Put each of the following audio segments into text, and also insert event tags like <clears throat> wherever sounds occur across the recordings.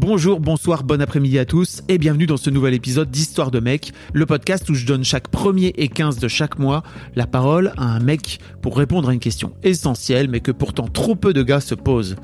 Bonjour, bonsoir, bon après-midi à tous et bienvenue dans ce nouvel épisode d'Histoire de mec, le podcast où je donne chaque premier et 15 de chaque mois la parole à un mec pour répondre à une question essentielle mais que pourtant trop peu de gars se posent.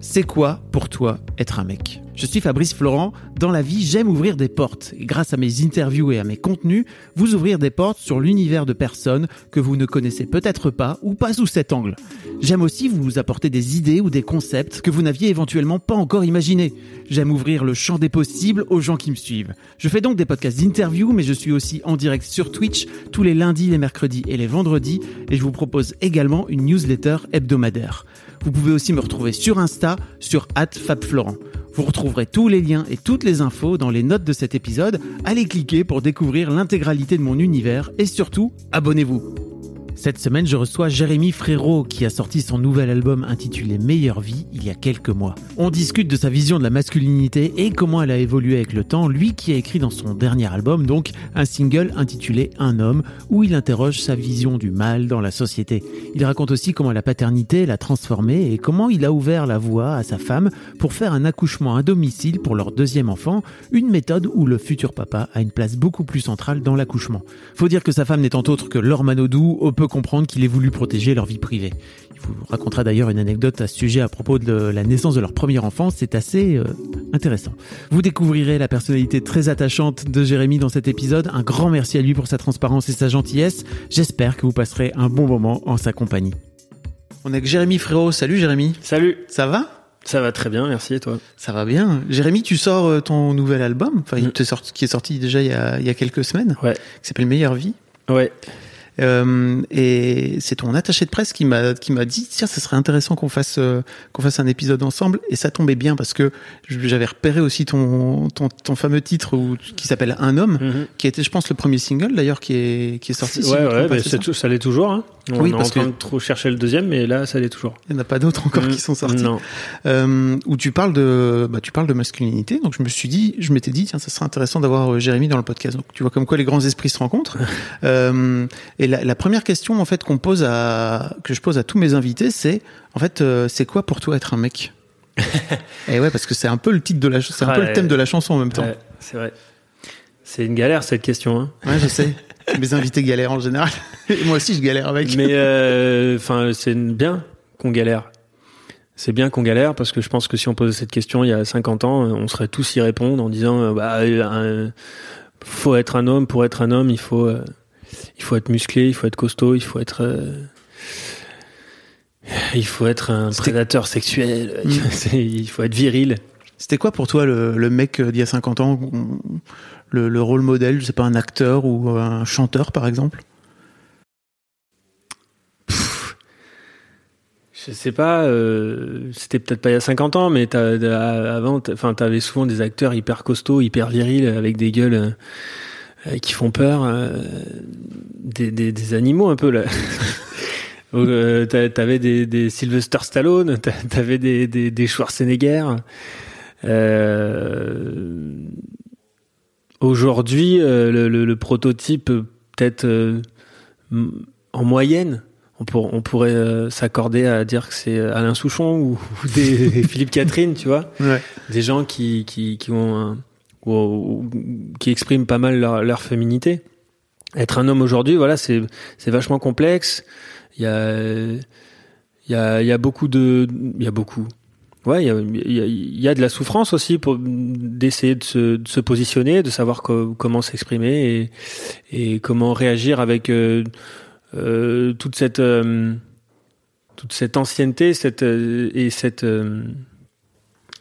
C'est quoi pour toi être un mec? Je suis Fabrice Florent. Dans la vie, j'aime ouvrir des portes. Grâce à mes interviews et à mes contenus, vous ouvrir des portes sur l'univers de personnes que vous ne connaissez peut-être pas ou pas sous cet angle. J'aime aussi vous apporter des idées ou des concepts que vous n'aviez éventuellement pas encore imaginés. J'aime ouvrir le champ des possibles aux gens qui me suivent. Je fais donc des podcasts d'interviews, mais je suis aussi en direct sur Twitch tous les lundis, les mercredis et les vendredis. Et je vous propose également une newsletter hebdomadaire. Vous pouvez aussi me retrouver sur Insta, sur @fabflorent. Vous retrouverez tous les liens et toutes les infos dans les notes de cet épisode. Allez cliquer pour découvrir l'intégralité de mon univers et surtout, abonnez-vous. Cette semaine, je reçois Jérémy Frérot qui a sorti son nouvel album intitulé Meilleure vie il y a quelques mois. On discute de sa vision de la masculinité et comment elle a évolué avec le temps, lui qui a écrit dans son dernier album donc un single intitulé Un homme où il interroge sa vision du mal dans la société. Il raconte aussi comment la paternité l'a transformé et comment il a ouvert la voie à sa femme pour faire un accouchement à domicile pour leur deuxième enfant, une méthode où le futur papa a une place beaucoup plus centrale dans l'accouchement. Faut dire que sa femme n'étant autre que Laure Manodou, on peut comprendre qu'il ait voulu protéger leur vie privée. Il vous racontera d'ailleurs une anecdote à ce sujet à propos de la naissance de leur premier enfant, c'est assez euh, intéressant. Vous découvrirez la personnalité très attachante de Jérémy dans cet épisode, un grand merci à lui pour sa transparence et sa gentillesse, j'espère que vous passerez un bon moment en sa compagnie. On est avec Jérémy Frérot, salut Jérémy. Salut, Ça va? Ça va très bien, merci et toi? Ça va bien. Jérémy, tu sors euh, ton nouvel album, enfin, il Mm. te sort- qui est sorti déjà il y a, il y a quelques semaines, Ouais, qui s'appelle Meilleure vie. ouais, Euh, et c'est ton attaché de presse qui m'a qui m'a dit tiens ça serait intéressant qu'on fasse euh, qu'on fasse un épisode ensemble et ça tombait bien parce que j'avais repéré aussi ton ton, ton fameux titre où, qui s'appelle Un homme Mhm. qui a été je pense le premier single d'ailleurs qui est qui est sorti. ouais, ouais, bah, ça tout- ça l'est toujours. Hein. On Oui, est en parce train que- de trop chercher le deuxième, mais là, ça l'est toujours. Il n'y en a pas d'autres encore Mm. qui sont sortis. Non. Euh, où tu parles de bah, tu parles de masculinité donc je me suis dit je m'étais dit tiens ça serait intéressant d'avoir euh, Jérémy dans le podcast donc tu vois comme quoi les grands esprits se rencontrent <laughs> et la, la première question en fait qu'on pose à que je pose à tous mes invités c'est en fait euh, c'est quoi pour toi être un mec? <laughs> Et ouais parce que c'est un peu le titre de la ch- c'est un peu Ouais. le thème de la chanson en même temps Ouais, c'est vrai. C'est une galère cette question. Hein. ouais je sais <laughs> mes invités galèrent en général et moi aussi je galère avec Mais euh, enfin, c'est bien qu'on galère. C'est bien qu'on galère parce que je pense que si on posait cette question il y a 50 ans, on serait tous y répondre en disant euh, bah, euh, faut être un homme pour être un homme, il faut euh, il faut être musclé, il faut être costaud, il faut être euh, il faut être un prédateur sexuel, Mm. <laughs> C'est- il faut être viril. C'était quoi pour toi le, le mec euh, d'il y a 50 ans le, le rôle modèle, je sais pas, un acteur ou un chanteur par exemple? Je sais pas, euh, c'était peut-être pas il y a 50 ans, mais avant, t'avais souvent des acteurs hyper costauds, hyper virils, avec des gueules euh, qui font peur, euh, des, des, des animaux un peu là. <laughs> Euh, t'a- t'avais des, des Sylvester Stallone, t'a- t'avais des, des, des Schwarzenegger. Euh, aujourd'hui, euh, le, le, le prototype, euh, peut-être euh, en moyenne, on, pour- on pourrait euh, s'accorder à dire que c'est Alain Souchon ou, <laughs> ou des Philippe Catherine, tu vois, Ouais. des gens qui qui, qui ont un- ou- ou- qui expriment pas mal leur, leur féminité. Être un homme aujourd'hui, voilà, c'est c'est vachement complexe. Il y a il y a y a beaucoup de il y a beaucoup. Ouais, il y a, y a- y a de la souffrance aussi pour d'essayer de se, de se positionner, de savoir co- comment s'exprimer et, et comment réagir avec euh, euh, toute cette euh, toute cette ancienneté, cette et cette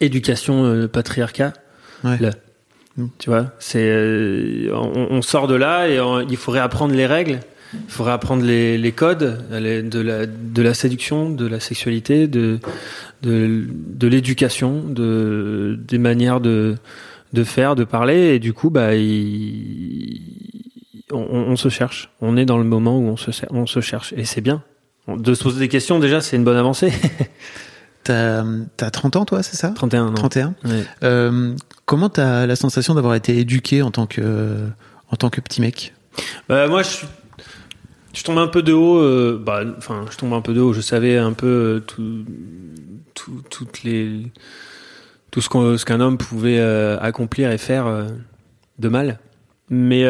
éducation patriarcat. Ouais. Tu vois, c'est euh, on, on sort de là et on- il faut réapprendre les règles. Il faudrait apprendre les, les codes les- de la, de la séduction, de la sexualité, de, de, de l'éducation, de, des manières de, de faire, de parler. Et du coup, bah, il- on, se cherche. On est dans le moment où on se, on se cherche. Et c'est bien. De se poser des questions, déjà, c'est une bonne avancée. <laughs> T'as as 30 ans, toi, c'est ça? 31 ans. 31. Ouais. Euh, comment t'as la sensation d'avoir été éduqué en tant que en tant que petit mec? Bah, moi, je suis. Je tombe un peu de haut. euh, bah, je tombe un peu de haut. Je savais un peu euh, tout, tout, toutes les, tout ce qu'un homme pouvait euh, accomplir et faire de mal. Mais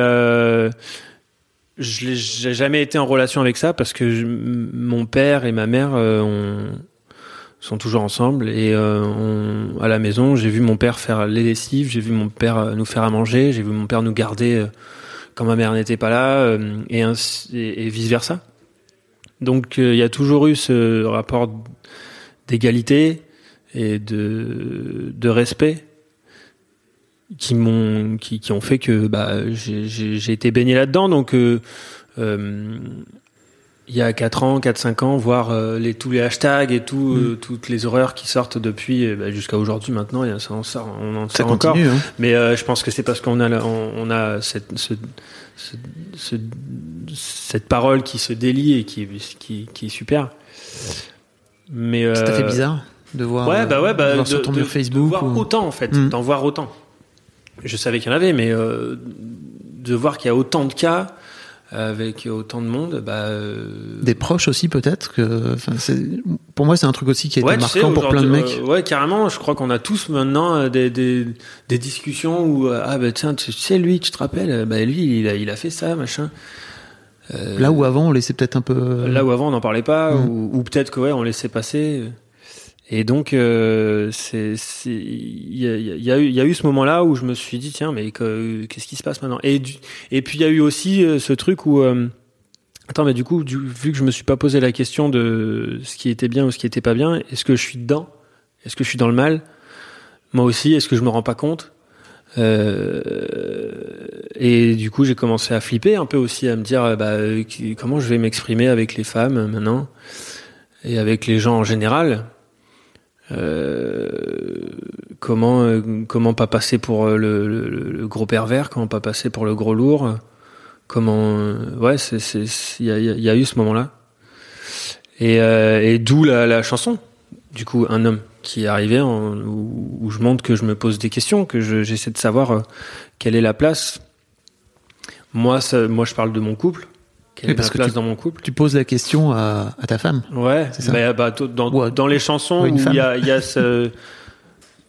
je j'ai jamais été en relation avec ça parce que mon père et ma mère ont- sont toujours ensemble et euh, à la maison j'ai vu mon père faire les lessives, j'ai vu mon père euh, nous faire à manger, j'ai vu mon père nous garder euh, quand ma mère n'était pas là et, ainsi- et, vice versa. Donc il y a toujours eu ce rapport d'égalité et de, respect qui m'ont qui, qui ont fait que bah j'ai- été baigné là-dedans donc il y a 4 ans, 4 5 ans voir euh, les tous les hashtags et tout euh, toutes les horreurs qui sortent depuis euh, bah, jusqu'à aujourd'hui maintenant ça en sort on en Ça sort encore continue. Hein mais euh, je pense que c'est parce qu'on a on, on a cette ce- ce- ce- cette parole qui se délie et qui est- qui, qui est super mais Ça fait euh, bizarre de voir, Ouais, bah ouais, de bah, voir de, sur ton de- mur de Facebook voir ou- autant en fait, Mm. d'en voir autant. Je savais qu'il y en avait, mais euh, de voir qu'il y a autant de cas avec autant de monde, bah. euh, des proches aussi peut-être que pour moi c'est un truc aussi qui a été ouais, sais, marquant pour plein de mecs. euh, ouais, carrément. Je crois qu'on a tous maintenant euh, des, des, des discussions où ah bah tiens, tu sais lui, tu te rappelles, bah lui, il a, il a fait ça, machin. Euh, Là où avant on laissait peut-être un peu Là où avant on n'en parlait pas, Mm. ou, ou peut-être que ouais, on laissait passer. Et donc, euh, il y a, y a y a eu ce moment-là où je me suis dit tiens, mais que- qu'est-ce qui se passe maintenant? Et du- et puis il y a eu aussi euh, ce truc où euh, attends, mais du coup, vu que je me suis pas posé la question de ce qui était bien ou ce qui était pas bien, est-ce que je suis dedans? Est-ce que je suis dans le mal? Moi aussi, est-ce que je me rends pas compte? Euh, et du coup, j'ai commencé à flipper un peu aussi, à me dire euh, bah, euh, comment je vais m'exprimer avec les femmes maintenant? Et avec les gens en général? Euh, comment euh, comment pas passer pour euh, le, le- le gros pervers, comment pas passer pour le gros lourd, comment euh, ouais c'est c'est il y a, y a- eu ce moment-là. Et, et d'où la, la chanson. Du coup un homme qui est arrivé en, où, où je montre que je me pose des questions que je- j'essaie de savoir quelle est la place. Moi ça, moi je parle de mon couple quelle Oui, est parce ma que place tu- dans mon couple? Tu poses la question à, à ta femme. Ouais, C'est ça? bah, bah, dans, Ou à- dans les chansons où il y a, il y, a ce-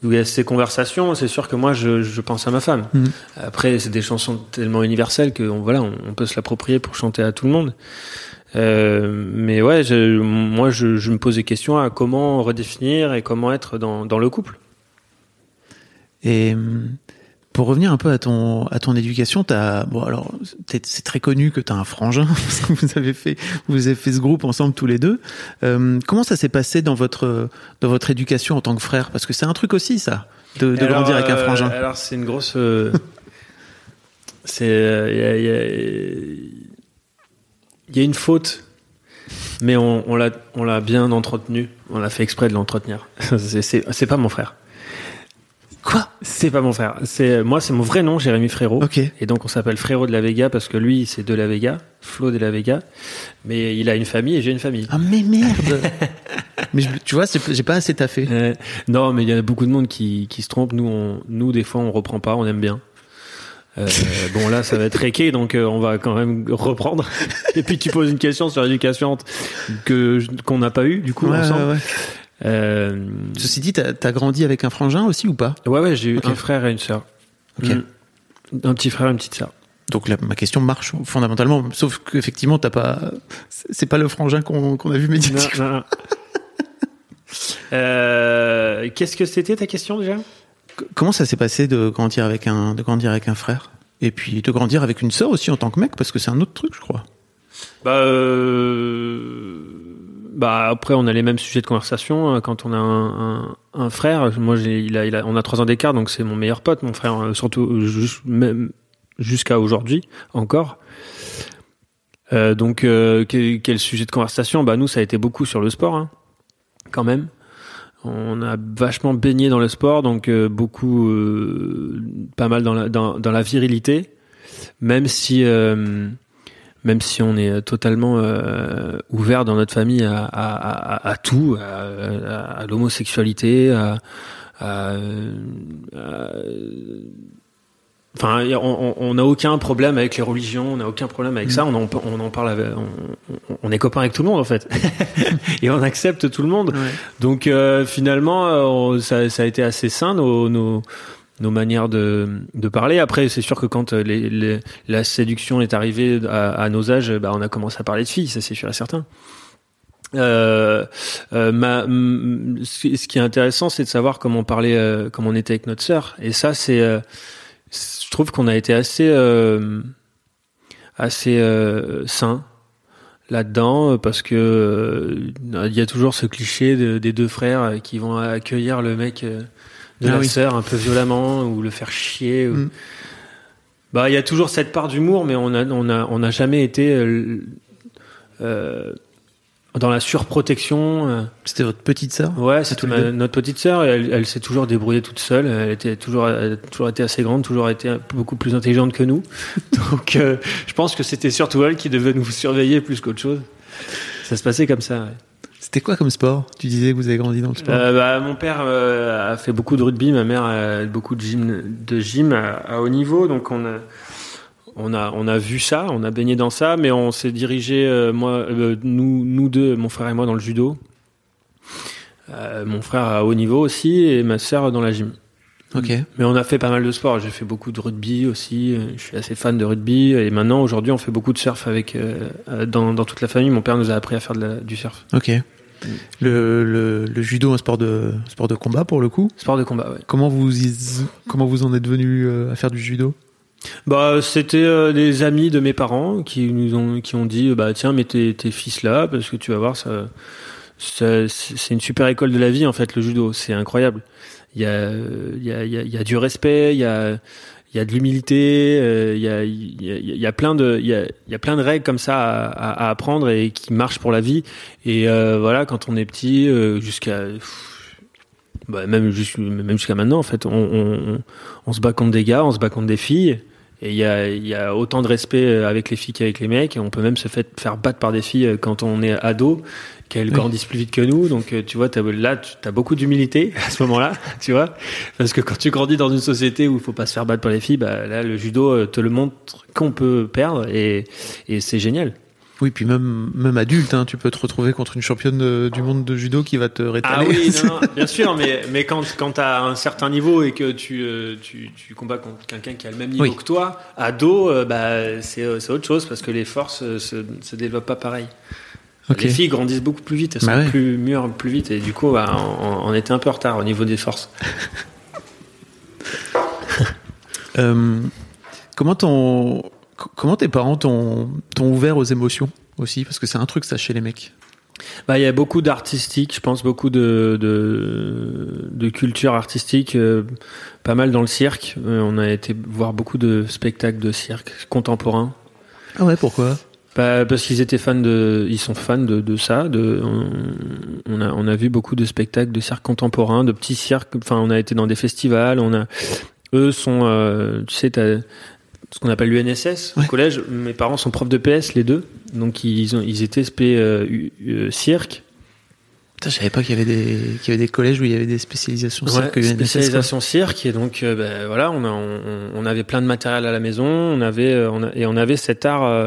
où il y a ces conversations, c'est sûr que moi je, je pense à ma femme. Mhm. Après, c'est des chansons tellement universelles que on, voilà, on, on peut se l'approprier pour chanter à tout le monde. Euh, mais ouais, je, moi je, je me pose des questions à comment redéfinir et comment être dans, dans le couple. Et hum, pour revenir un peu à ton à ton éducation, t'as bon alors c'est très connu que tu as un frangin <laughs> parce que vous avez fait vous avez fait ce groupe ensemble tous les deux. Euh, comment ça s'est passé dans votre dans votre éducation en tant que frère? Parce que c'est un truc aussi ça de, de Alors, grandir avec un euh, frangin. Alors c'est une grosse. euh, <laughs> c'est euh, il y, a, y y une faute, mais on, on l'a l'a bien entretenu. On a fait exprès de l'entretenir. <laughs> c'est pas mon frère. Quoi? C'est pas mon frère. C'est moi c'est mon vrai nom, Jérémy Frérot. Ok. Et donc on s'appelle Frérot de la Vega parce que lui c'est de la Vega, Flo de la Vega, mais il a une famille et j'ai une famille. Ah mais merde <laughs> Mais je- tu vois, j'ai pas assez taffé. Euh, non, mais il y a beaucoup de monde qui, qui se trompe. Nous, on, nous, des fois, on reprend pas, on aime bien. Euh, bon, là, ça va être réqué, donc euh, on va quand même reprendre. <laughs> Et puis, tu poses une question sur l'éducation que qu'on n'a pas eu, du coup, Ouais, ensemble. ouais, ouais. Euh, Ceci dit, t'as as grandi avec un frangin aussi ou pas? Ouais, ouais, j'ai eu un frère et une sœur. Ok. Mm. Un petit frère et une petite sœur. Donc ma question marche fondamentalement, sauf qu'effectivement, t'as pas, c'est pas le frangin qu'on a vu Non, médiatiquement. non, non. <laughs> Euh, Qu'est-ce que c'était ta question déjà? Comment ça s'est passé de grandir avec un, de grandir avec un frère? Et puis de grandir avec une sœur aussi en tant que mec parce que c'est un autre truc, je crois. Bah, euh, bah après on a les mêmes sujets de conversation euh, quand on a un, un, frère. Moi j'ai, il a, il a, on a trois ans d'écart donc c'est mon meilleur pote, mon frère, euh, surtout euh, jusqu'à aujourd'hui encore. Euh, donc, euh, quel, sujet de conversation? Bah nous, ça a été beaucoup sur le sport, hein, quand même. On a vachement baigné dans le sport, donc euh, beaucoup, pas mal dans la, dans, dans la virilité, même si, même si on est totalement ouvert dans notre famille à, à, à, à tout, à, l'homosexualité, à, Enfin, on n'a aucun problème avec les religions, on n'a aucun problème avec mm. ça. On en, on en parle, avec, on, on, est copains avec tout le monde en fait, <laughs> et on accepte tout le monde. Ouais. Donc euh, finalement, euh, ça, ça, a été assez sain nos, nos, nos manières de, parler. Après, c'est sûr que quand les, la séduction est arrivée à, nos âges, bah, on a commencé à parler de filles, ça c'est sûr et certain. Euh, euh, ce qui est intéressant, c'est de savoir comment euh, comment on était avec notre sœur. Et ça, c'est euh, je trouve qu'on a été assez euh, assez euh, sain là-dedans euh, parce que il y a toujours ce cliché de, des deux frères qui vont accueillir le mec de ah la sœur un peu violemment ou le faire chier. Mm. Bah, il y a toujours cette part d'humour, mais on a on a on n'a jamais été euh, dans la surprotection. Euh. C'était votre petite sœur Ouais, c'était notre petite sœur. Elle, elle s'est toujours débrouillée toute seule. Elle était toujours, elle a toujours été assez grande, toujours été beaucoup plus intelligente que nous. <laughs> Donc, euh, je pense que c'était surtout elle qui devait nous surveiller plus qu'autre chose. Ça se passait comme ça. Ouais. C'était quoi comme sport? Tu disais que vous avez grandi dans le sport. Euh, bah, mon père euh, a fait beaucoup de rugby, ma mère a beaucoup de gym, de gym à, à haut niveau, donc on a on a on a vu ça, on a baigné dans ça, mais on s'est dirigé euh, moi nous nous deux, mon frère et moi dans le judo. Mon frère à haut niveau aussi et ma sœur dans la gym. Ok. Mais on a fait pas mal de sport. J'ai fait beaucoup de rugby aussi. Je suis assez fan de rugby et maintenant aujourd'hui on fait beaucoup de surf avec euh, dans, dans toute la famille. Mon père nous a appris à faire de la, du surf. Ok. Le, le, le, judo, un sport de sport de combat pour le coup. Sport de combat. Ouais. Comment vous comment vous en êtes venu à faire du judo? Bah, c'était euh, des amis de mes parents qui nous ont qui ont dit bah tiens mets tes, tes fils là parce que tu vas voir ça, ça c'est une super école de la vie en fait le judo c'est incroyable il y a il y a il y a, du respect il y a il y a de l'humilité euh, il y a plein de règles comme ça à, apprendre et qui marchent pour la vie. Et euh, voilà quand on est petit euh, jusqu'à bah, même jusqu'à maintenant en fait on, on, se bat contre des gars on se bat contre des filles. Et il y a, y a, autant de respect avec les filles qu'avec les mecs. On peut même se faire battre par des filles quand on est ado, qu'elles grandissent plus vite que nous. Donc euh, tu vois, as, là, tu as beaucoup d'humilité <laughs> à ce moment-là, <laughs> tu vois. Parce que quand tu grandis dans une société où il faut pas se faire battre par les filles, bah, là, le judo te le montre qu'on peut perdre et, et c'est génial. Oui, puis même, même adulte, hein, tu peux te retrouver contre une championne de, du monde de judo qui va te rétaler. Ah oui, <laughs> non, non, bien sûr, mais, mais quand, quand tu as un certain niveau et que tu, euh, tu, tu combats contre quelqu'un qui a le même niveau oui. que toi, ado, euh, bah, c'est autre chose parce que les forces euh, se, se développent pas pareil. Okay. Les filles grandissent beaucoup plus vite, elles sont bah ouais. plus mûres plus vite et du coup, bah, on, on, était un peu en retard au niveau des forces. <laughs> euh, comment ton Comment tes parents t'ont ouvert aux émotions aussi? Parce que c'est un truc ça chez les mecs. Bah, il y a beaucoup d'artistique, je pense beaucoup de, de, de culture artistique, euh, pas mal dans le cirque. Euh, on a été voir beaucoup de spectacles de cirque contemporains. Ah ouais, pourquoi? Bah, Parce qu'ils étaient fans de, ils sont fans de, de ça. De, on, a, on a vu beaucoup de spectacles de cirque contemporain, de petits cirques. Enfin, on a été dans des festivals. On a, eux sont, euh, tu sais, t'as ce qu'on appelle l'UNSS ouais. au collège. Mes parents sont profs de PS, les deux. Donc, ils, ont, ils étaient SP euh, euh, cirque. Putain, je savais pas qu'il y avait des qu'il y avait des collèges où il y avait des spécialisations cirque. Ouais, spécialisation cirque et donc euh, ben, voilà, on, a, on, on, avait plein de matériel à la maison, on avait euh, on a, et on avait cet art.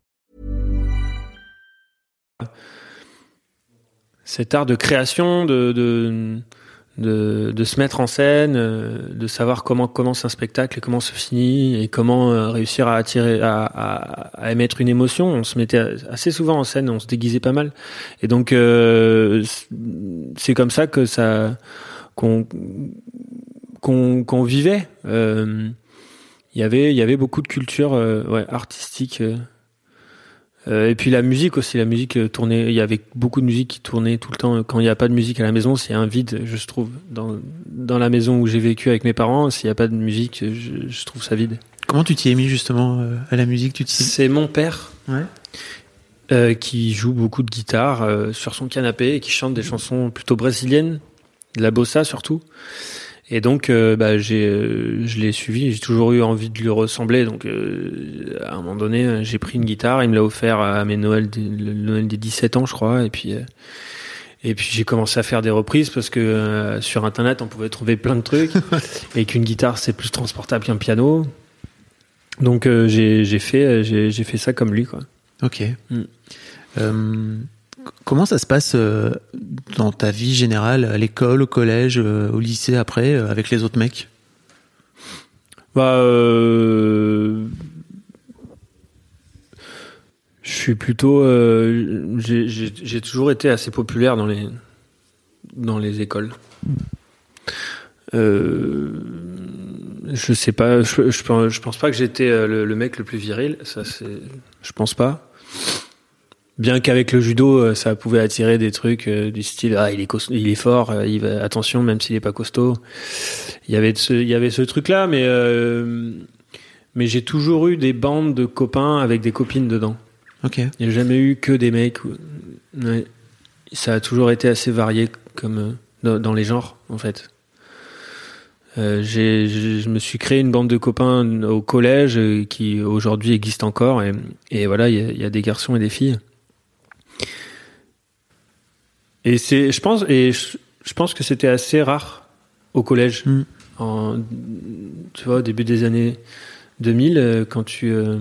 Cet art de création, de... se mettre en scène, euh, de savoir comment commence un spectacle et comment se finit et comment euh, réussir à attirer, à, émettre une émotion. On se mettait assez souvent en scène, on se déguisait pas mal. Et donc euh, c'est comme ça que ça qu'on vivait. Il y avait beaucoup de culture ouais, artistique euh, et puis la musique aussi, la musique euh, tournait. Il y avait beaucoup de musique qui tournait tout le temps. Quand il n'y a pas de musique à la maison, c'est un vide, je trouve. Dans, dans la maison où j'ai vécu avec mes parents, s'il n'y a pas de musique, je, je, trouve ça vide. Comment tu t'y es mis justement euh, à la musique tu C'est mon père ouais. euh, qui joue beaucoup de guitare sur son canapé et qui chante des chansons plutôt brésiliennes, de la bossa surtout. Et donc, euh, bah, j'ai, euh, je l'ai suivi. J'ai toujours eu envie de lui ressembler. Donc, euh, à un moment donné, j'ai pris une guitare. Il me l'a offert à mes Noël, le Noël des 17 ans, je crois. Et puis, et puis j'ai commencé à faire des reprises parce que sur Internet, on pouvait trouver plein de trucs <laughs> et qu'une guitare c'est plus transportable qu'un piano. Donc, j'ai, j'ai fait, j'ai, j'ai fait ça comme lui, quoi. Ok. Mm. Comment ça se passe euh, dans ta vie générale, à l'école, au collège, euh, au lycée après, euh, avec les autres mecs? Bah, je suis plutôt, j'ai toujours été assez populaire dans les écoles. Je sais pas, je pense pas que j'étais le, le, mec le plus viril, ça c'est, je pense pas. Bien qu'avec le judo, euh, ça pouvait attirer des trucs euh, du style ah il est il est fort, euh, il va, attention même s'il est pas costaud. Il y avait ce, il y avait ce truc là, mais euh, mais j'ai toujours eu des bandes de copains avec des copines dedans. Ok. Il n'y a jamais eu que des mecs. Ouais. Ça a toujours été assez varié comme dans, dans les genres en fait. Euh, j'ai, je me suis créé une bande de copains au collège qui aujourd'hui existe encore et, et voilà il y, y, a des garçons et des filles. Et c'est, je pense, et je, je pense que c'était assez rare au collège. Mm. En, tu vois, au début des années 2000, euh, quand tu, euh,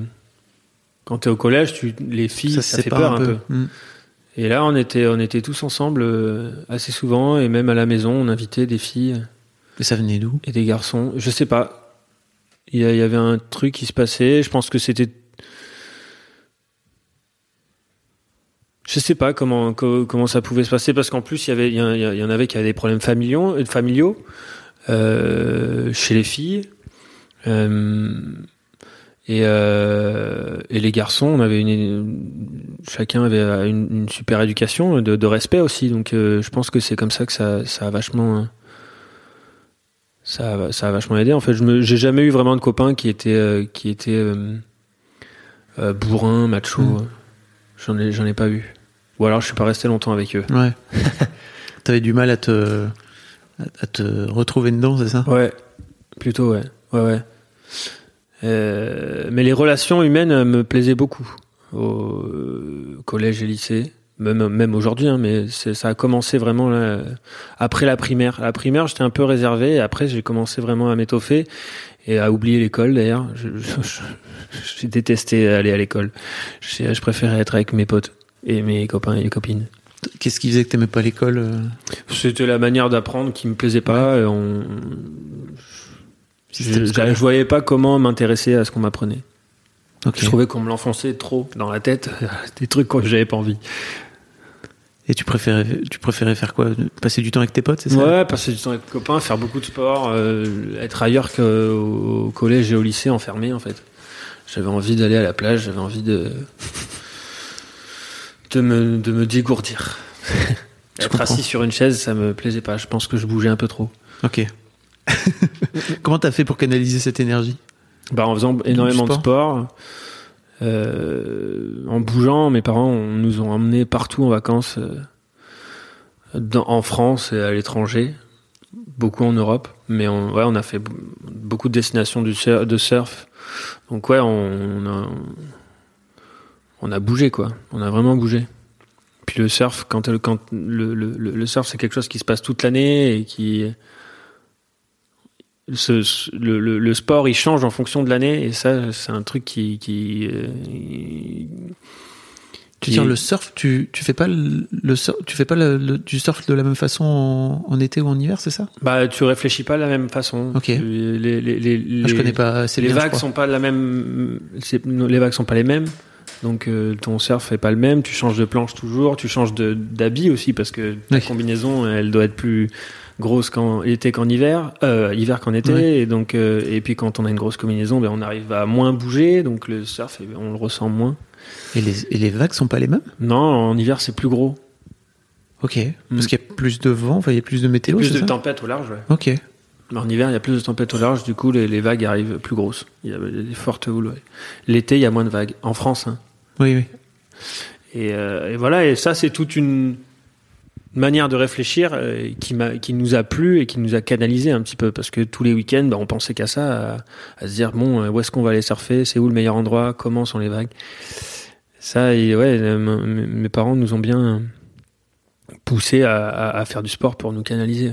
quand t'es au collège, tu, les filles, ça, ça fait peur un peu. Mm. Et là, on était, on était tous ensemble euh, assez souvent, et même à la maison, on invitait des filles. Et ça venait d'où? Et des garçons. Je sais pas. Il y, il y avait un truc qui se passait. Je pense que c'était Je sais pas comment comment ça pouvait se passer parce qu'en plus il y avait il y, y, en avait qui avaient des problèmes familiaux familiaux euh, chez les filles. Euh, et euh, et les garçons on avait une chacun avait une, une super éducation de, de, respect aussi. Donc euh, je pense que c'est comme ça que ça ça a vachement ça a, ça a vachement aidé. En fait je me j'ai jamais eu vraiment de copains qui étaient euh, qui étaient euh, bourrins macho mmh. j'en ai j'en ai pas eu ou alors je suis pas resté longtemps avec eux. Ouais. <laughs> T'avais du mal à te, à te retrouver dedans, c'est ça? Ouais, plutôt, ouais. Ouais, ouais. Euh, mais les relations humaines me plaisaient beaucoup au collège et lycée, même, même aujourd'hui, hein, mais ça a commencé vraiment là, après la primaire. La primaire, j'étais un peu réservé, et après j'ai commencé vraiment à m'étoffer et à oublier l'école d'ailleurs. J'ai détesté aller à l'école. Je, je préférais être avec mes potes et mes copains et les copines. Qu'est-ce qui faisait que t'aimais pas l'école euh? C'était la manière d'apprendre qui me plaisait pas. Ouais. On... Je, je, je, voyais pas comment m'intéresser à ce qu'on m'apprenait. Okay. Je trouvais qu'on me l'enfonçait trop dans la tête, <laughs> des trucs que j'avais pas envie. Et tu préférais, tu préférais faire quoi? Passer du temps avec tes potes, c'est ça? Ouais, passer du temps avec tes copains, faire beaucoup de sport, euh, être ailleurs qu'au collège et au lycée, enfermé en fait. J'avais envie d'aller à la plage, j'avais envie de de me, de me dégourdir. <laughs> Être assis sur une chaise, ça me plaisait pas. Je pense que je bougeais un peu trop. Ok. <laughs> Comment t'as fait pour canaliser cette énergie? Bah, En faisant énormément sport. de sport? Euh, en bougeant, mes parents on, nous ont emmenés partout en vacances, euh, dans, en France et à l'étranger, beaucoup en Europe, mais on, ouais, on a fait beaucoup de destinations du de surf. Donc ouais, on, on a, on a bougé quoi. On a vraiment bougé. Puis le surf, quand, quand le, le, le surf c'est quelque chose qui se passe toute l'année et qui ce, le, le, le, sport il change en fonction de l'année et ça c'est un truc qui qui Tu dire le surf, tu, tu fais pas le, le surf, tu fais pas le, le- du surf de la même façon en, en été ou en hiver, c'est ça? Bah, tu réfléchis pas de la même façon. Ok. Les, les, les, les- Ah, Je connais pas assez les bien, vagues sont pas la même. Les vagues sont pas les mêmes. Donc euh, ton surf est pas le même. Tu changes de planche toujours. Tu changes de d'habit aussi parce que ta Oui. combinaison, elle doit être plus grosse qu'en été qu'en hiver, euh, hiver qu'en été. Et donc euh, et puis quand on a une grosse combinaison, ben on arrive à moins bouger. Donc le surf, eh ben, on le ressent moins. Et les, et les vagues sont pas les mêmes? Non, en hiver c'est plus gros. Ok. Parce qu'il y a plus de vent, enfin, il y a plus de météo, plus de tempêtes au large. Ouais. Ok. Mais En hiver, il y a plus de tempêtes au large, du coup, les, les vagues arrivent plus grosses. Il y a des fortes houles. ouais. L'été, il y a moins de vagues. En France, hein. Oui, oui. Et, euh, et voilà, et ça, c'est toute une manière de réfléchir euh, qui, m'a, qui nous a plu et qui nous a canalisé un petit peu. Parce que tous les week-ends, bah, on pensait qu'à ça, à, se dire, bon, euh, où est-ce qu'on va aller surfer? C'est où le meilleur endroit? Comment sont les vagues? Ça, ouais, mes parents nous ont bien poussé à faire du sport pour nous canaliser.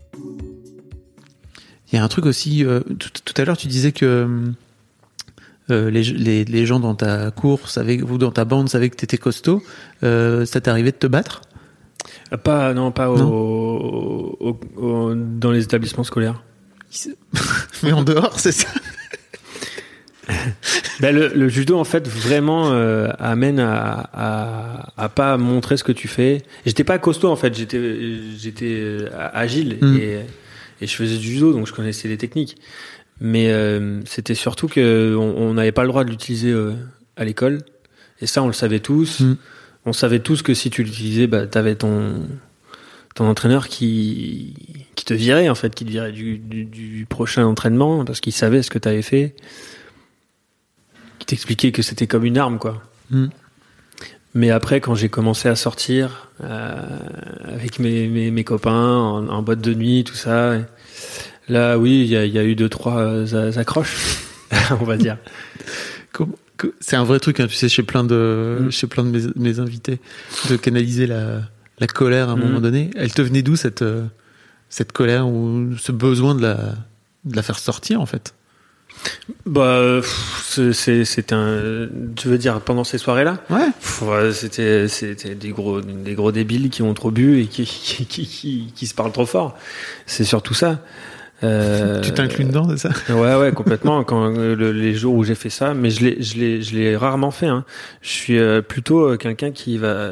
Il y a un truc aussi, euh, tout, tout à l'heure tu disais que euh, les, les, les gens dans ta cour savaient, ou dans ta bande savaient que t'étais costaud. Euh, ça t'est arrivé de te battre? Pas, non, pas au- Non. au- au- dans les établissements scolaires. <laughs> Mais en dehors, c'est ça Ben, le, le judo, en fait, vraiment euh, amène à, à, à pas montrer ce que tu fais. J'étais pas costaud, en fait. J'étais, j'étais agile Mm. et, et je faisais du judo, donc je connaissais les techniques. Mais euh, c'était surtout que on n'avait pas le droit de l'utiliser euh, à l'école. Et ça, on le savait tous. Mm. On savait tous que si tu l'utilisais, bah, t'avais ton ton entraîneur qui qui te virait en fait, qui te virait du, du, du prochain entraînement parce qu'il savait ce que t'avais fait qui t'expliquait que c'était comme une arme, quoi. Mm. Mais après, quand j'ai commencé à sortir euh, avec mes, mes, mes copains en, en boîte de nuit, tout ça, là, oui, il y y a eu deux, trois euh, accroches, <laughs> on va dire. C'est un vrai truc, hein, tu sais, chez plein de, Mm. chez plein de mes, mes invités, de canaliser la, la colère à un Mm. moment donné. Elle te venait d'où cette, euh, cette colère ou ce besoin de la, de la faire sortir en fait? Bah, c'est- un. Tu veux dire pendant ces soirées-là? Ouais. C'était c'était des gros des gros débiles qui ont trop bu et qui <laughs> qui, qui, qui- qui se parlent trop fort. C'est surtout ça. Euh, Tu t'inclus dedans, c'est ça? Ouais, ouais, complètement. <laughs> Quand euh, le- les jours où j'ai fait ça, mais je l'ai, je l'ai, je l'ai rarement fait. Hein. Je suis euh, plutôt quelqu'un qui va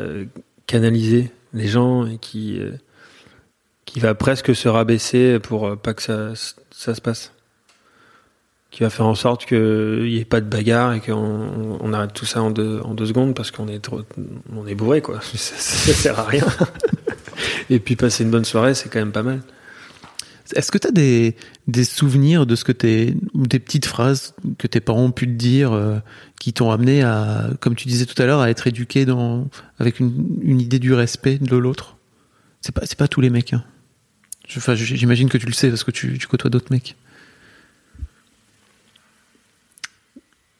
canaliser les gens et qui qui va presque se rabaisser pour pas que ça ça se passe. Qui va faire en sorte qu'il n'y ait pas de bagarre et qu'on on arrête tout ça en deux, en deux secondes parce qu'on est trop, on est bourré quoi. <laughs> Ça, ça sert à rien. <laughs> et puis passer une bonne soirée, c'est quand même pas mal. Est-ce que tu as des, des souvenirs de ce que t'es, des petites phrases que tes parents ont pu te dire euh, qui t'ont amené à, comme tu disais tout à l'heure, à être éduqué dans, avec une, une idée du respect de l'autre? C'est pas, c'est pas tous les mecs. Hein. Enfin, j'imagine que tu le sais parce que tu, tu côtoies d'autres mecs.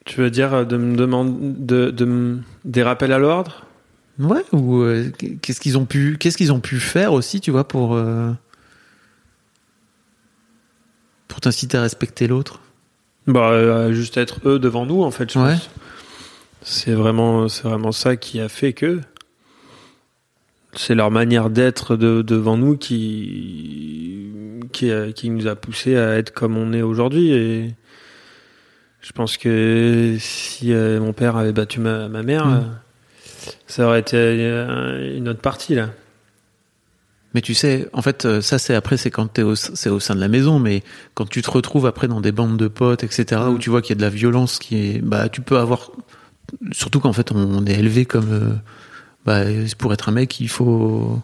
Tu veux dire euh, de me demander de, de me- des rappels à l'ordre? Ouais. Ou euh, qu'est-ce qu'ils ont pu, qu'est-ce qu'ils ont pu faire aussi, tu vois, pour euh, pour t'inciter à respecter l'autre? Bah, euh, juste être eux devant nous, en fait, je Ouais. pense. C'est vraiment, c'est vraiment ça qui a fait que c'est leur manière d'être de- devant nous qui, qui, qui nous a poussé à être comme on est aujourd'hui. Et je pense que si euh, mon père avait battu ma, ma mère, Mm. euh, ça aurait été euh, une autre partie là. Mais tu sais, en fait, ça c'est après, c'est quand t'es au, c'est au sein de la maison, mais quand tu te retrouves après dans des bandes de potes, etc., où Mm. tu vois qu'il y a de la violence qui est, bah, tu peux avoir, surtout qu'en fait on est élevé comme, euh, bah, pour être un mec, il faut,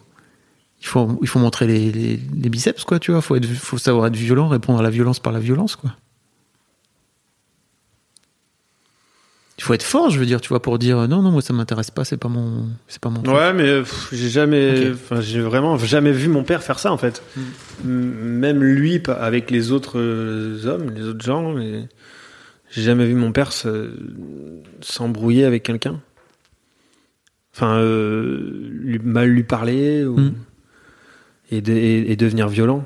il faut, il faut montrer les, les, les biceps, quoi, tu vois, faut être, faut savoir être violent, répondre à la violence par la violence, quoi. Il faut être fort, je veux dire, tu vois, pour dire non, non, moi ça m'intéresse pas, c'est pas mon, c'est pas mon. truc. Ouais, mais j'ai jamais, j'ai vraiment jamais vu mon père faire ça en fait. Mm. M- Même lui, avec les autres euh, hommes, les autres gens, mais j'ai jamais vu mon père se- s'embrouiller avec quelqu'un. Enfin, euh, lui- mal lui parler ou, Mm. et, de- et- et devenir violent.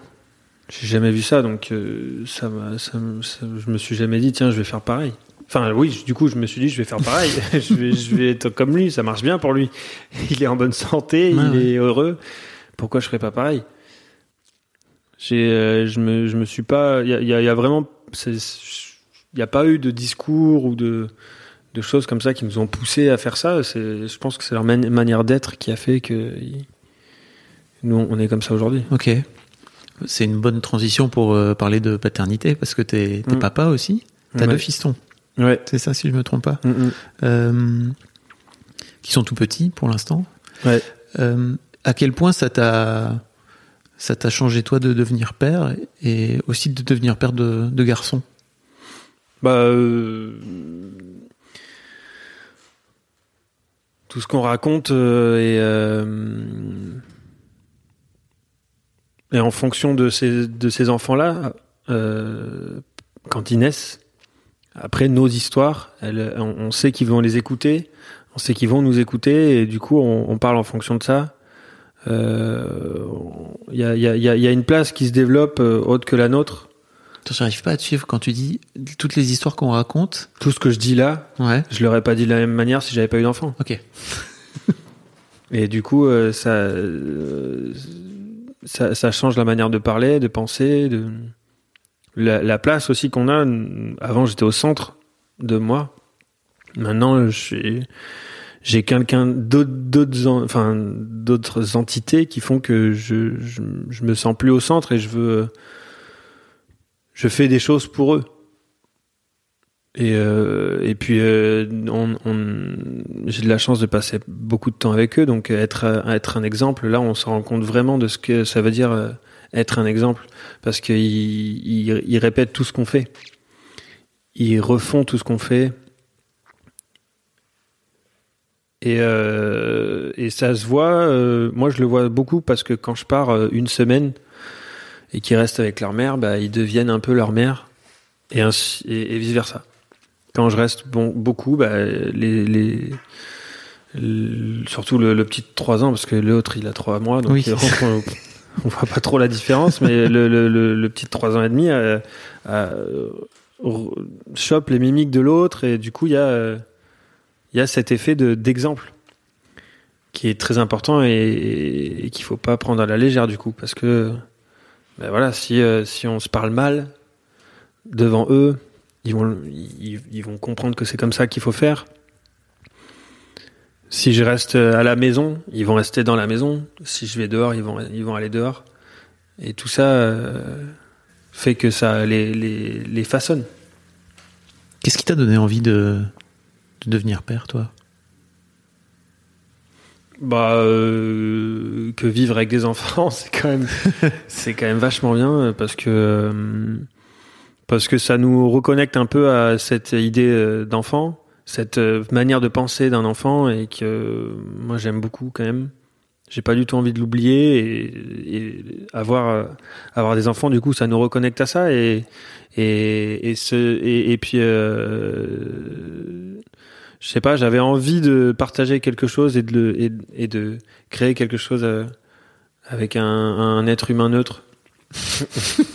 J'ai jamais vu ça, donc euh, ça, ça- je me suis jamais dit tiens, je vais faire pareil. Enfin oui, du coup, je me suis dit je vais faire pareil. <laughs> je, vais, je vais être comme lui, ça marche bien pour lui. <laughs> Il est en bonne santé, il ouais. est heureux. Pourquoi je ferais pas pareil? J'ai, euh, je me, je me suis pas. Il y a, y y vraiment, il n'y a pas eu de discours ou de de choses comme ça qui nous ont poussé à faire ça. C'est, je pense que c'est leur mani- manière d'être qui a fait que nous on est comme ça aujourd'hui. Ok. C'est une bonne transition pour euh, parler de paternité parce que t'es, t'es Mm. papa aussi. T'as Ouais. deux fistons. Ouais. C'est ça, si je me trompe pas. Mm, mm. Euh, qui sont tout petits pour l'instant. Ouais. Euh, à quel point ça t'a ça t'a changé toi de devenir père et aussi de devenir père de, de garçons Bah, euh, tout ce qu'on raconte euh, euh, est en fonction de ces, de ces enfants-là, euh, quand ils naissent. Après, nos histoires, elles, on, on sait qu'ils vont les écouter, on sait qu'ils vont nous écouter, et du coup, on, on parle en fonction de ça. Euh, Il y, a, il y, a, il y a- il y a une place qui se développe euh, autre que la nôtre. Attends, J'arrive pas à te suivre quand tu dis toutes les histoires qu'on raconte. Tout ce que je dis là, Ouais. je l'aurais pas dit de la même manière si j'avais pas eu d'enfant. Ok. <laughs> Et du coup, euh, ça, euh, ça, ça change la manière de parler, de penser, de la, la place aussi qu'on a. Avant, j'étais au centre de moi. Maintenant, j'ai quelqu'un d'autres, entités qui font que je, me sens plus au centre et je fais des choses pour eux. Et, euh, puis, euh, on, j'ai de la chance de passer beaucoup de temps avec eux, donc être, être un exemple, là, on se rend compte vraiment de ce que ça veut dire euh, être un exemple, parce qu'ils ils, ils répètent tout ce qu'on fait. Ils refont tout ce qu'on fait. Et, euh, et ça se voit, euh, moi je le vois beaucoup parce que quand je pars euh, une semaine et qu'ils restent avec leur mère, bah, ils deviennent un peu leur mère et, ainsi- et, et vice versa. Quand je reste bon, beaucoup, bah, les, les, le- surtout le, le petit de 3 ans, parce que l'autre il a 3 mois, donc Oui. on, on, on voit pas trop la différence, mais le, petit de 3 ans et demi euh, euh, chope les mimiques de l'autre et du coup il y a, cet effet de- d'exemple qui est très important et, et qu'il faut pas prendre à la légère du coup, parce que ben voilà, si, euh, si on se parle mal devant eux, ils vont comprendre que c'est comme ça qu'il faut faire. Si je reste à la maison, ils vont rester dans la maison. Si je vais dehors, ils vont, ils vont aller dehors. Et tout ça euh, fait que ça les, les, les façonne. Qu'est-ce qui t'a donné envie de, de devenir père, toi? Bah, euh, que vivre avec des enfants, <laughs> c'est quand même, <laughs> c'est quand même vachement bien euh, parce que euh, parce que ça nous reconnecte un peu à cette idée euh, d'enfant, cette euh, manière de penser d'un enfant et que euh, moi j'aime beaucoup quand même. J'ai pas du tout envie de l'oublier et, et avoir euh, avoir des enfants du coup ça nous reconnecte à ça et et et ce et, et puis euh, je sais pas, j'avais envie de partager quelque chose et de le et, et de créer quelque chose avec un, un être humain neutre <laughs>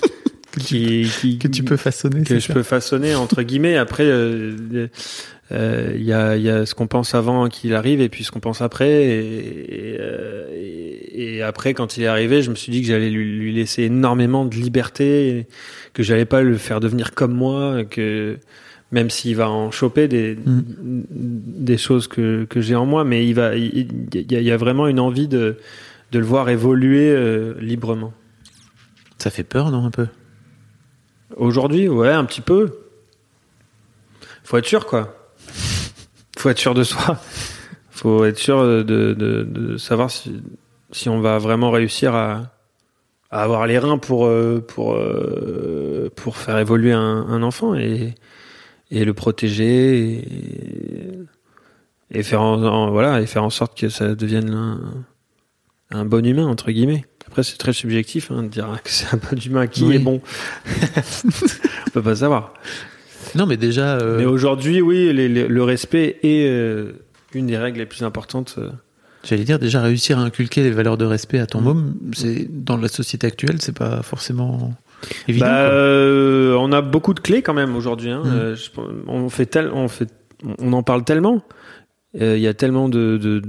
qui, qui Que tu peux façonner que je ça peux façonner entre guillemets. Après, euh, euh, il y a y a ce qu'on pense avant qu'il arrive et puis ce qu'on pense après et, et, euh, et- et après quand il est arrivé, je me suis dit que j'allais lui, lui laisser énormément de liberté, que j'allais pas le faire devenir comme moi, que même s'il va en choper des Mm. des choses que que j'ai en moi, mais il va il, il y, a, il y a vraiment une envie de de le voir évoluer euh, librement. Ça fait peur, non, un peu? Aujourd'hui, ouais, un petit peu. Faut être sûr, quoi. Faut être sûr de soi. <laughs> Faut être sûr de, de, de savoir si, si on va vraiment réussir à, à avoir les reins pour, euh, pour, euh, pour faire évoluer un, un enfant. Et, et le protéger et, et faire en, voilà et faire en sorte que ça devienne un, un bon humain entre guillemets. Après c'est très subjectif hein, de dire que c'est un bon humain qui Oui. est bon? <laughs> On peut pas savoir. Non, mais déjà, euh, Mais aujourd'hui, oui, les- les- le respect est euh, une des règles les plus importantes. euh. j'allais dire déjà réussir à inculquer les valeurs de respect à ton Mm. môme, c'est dans la société actuelle, c'est pas forcément évident. Bah, euh, on a beaucoup de clés quand même aujourd'hui. Hein. Mm. Je- on fait tel, on fait, on en parle tellement. Il y a tellement de, de,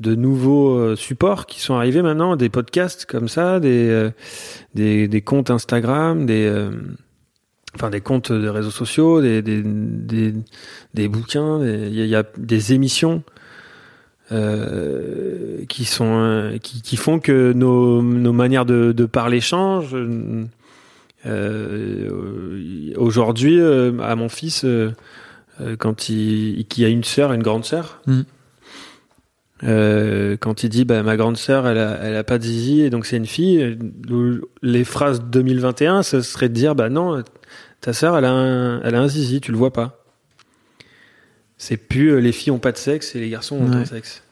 de nouveaux supports qui sont arrivés maintenant, des podcasts comme ça, des, des, des comptes Instagram, des, enfin des comptes de réseaux sociaux, des, des, des, des bouquins, des- il y, a- il y a des émissions. euh, qui sont euh, qui, qui font que nos, nos manières de, de parler changent euh, aujourd'hui, euh, à mon fils, quand il, qui a une sœur, une grande sœur, Mm. euh, quand il dit bah, ma grande sœur, elle a, elle a pas de zizi et donc c'est une fille, les phrases 2021, ce serait de dire bah non, ta sœur, elle a un, elle a un zizi, tu le vois pas. C'est plus euh, les filles ont pas de sexe et les garçons ont Ouais. un sexe.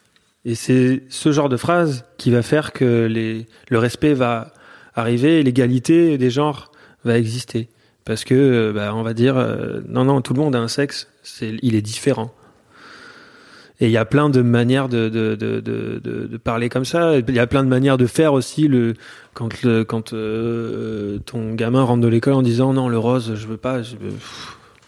Et c'est ce genre de phrase qui va faire que les, le respect va arriver et l'égalité des genres va exister. Parce que, euh, bah, on va dire, euh, non, non, tout le monde a un sexe, c'est, il est différent. Et il y a plein de manières de, de, de, parler comme ça. Il y a plein de manières de faire aussi. Le, quand le, quand euh, ton gamin rentre de l'école en disant non, le rose, je veux pas. Je veux-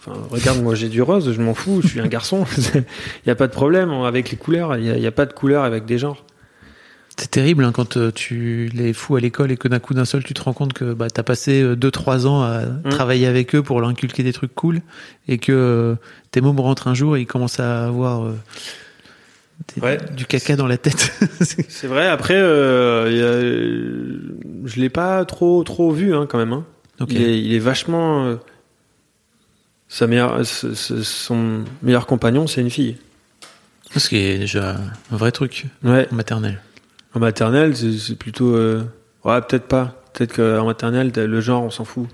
Enfin, regarde, moi j'ai du rose, je m'en fous, je suis un garçon. <laughs> Il n'y a pas de problème avec les couleurs. Il n'y a, a pas de couleur avec des genres. C'est terrible hein, quand euh, tu les fous à l'école et que d'un coup d'un seul tu te rends compte que bah, t'as passé 2-3 ans à Mm. travailler avec eux pour leur inculquer des trucs cool et que euh, tes mômes rentrent un jour et ils commencent à avoir euh, des- Ouais. du caca dans la tête. <laughs> C'est- vrai. Après, euh, a- je l'ai pas trop trop vu hein, quand même. hein. Il, est, il est vachement. euh, sa meilleure, son meilleur compagnon, c'est une fille. Ce qui est déjà un vrai truc Ouais. maternelle. En maternelle, c'est plutôt. euh, Ouais, peut-être pas. Peut-être qu'en maternelle, le genre, on s'en fout.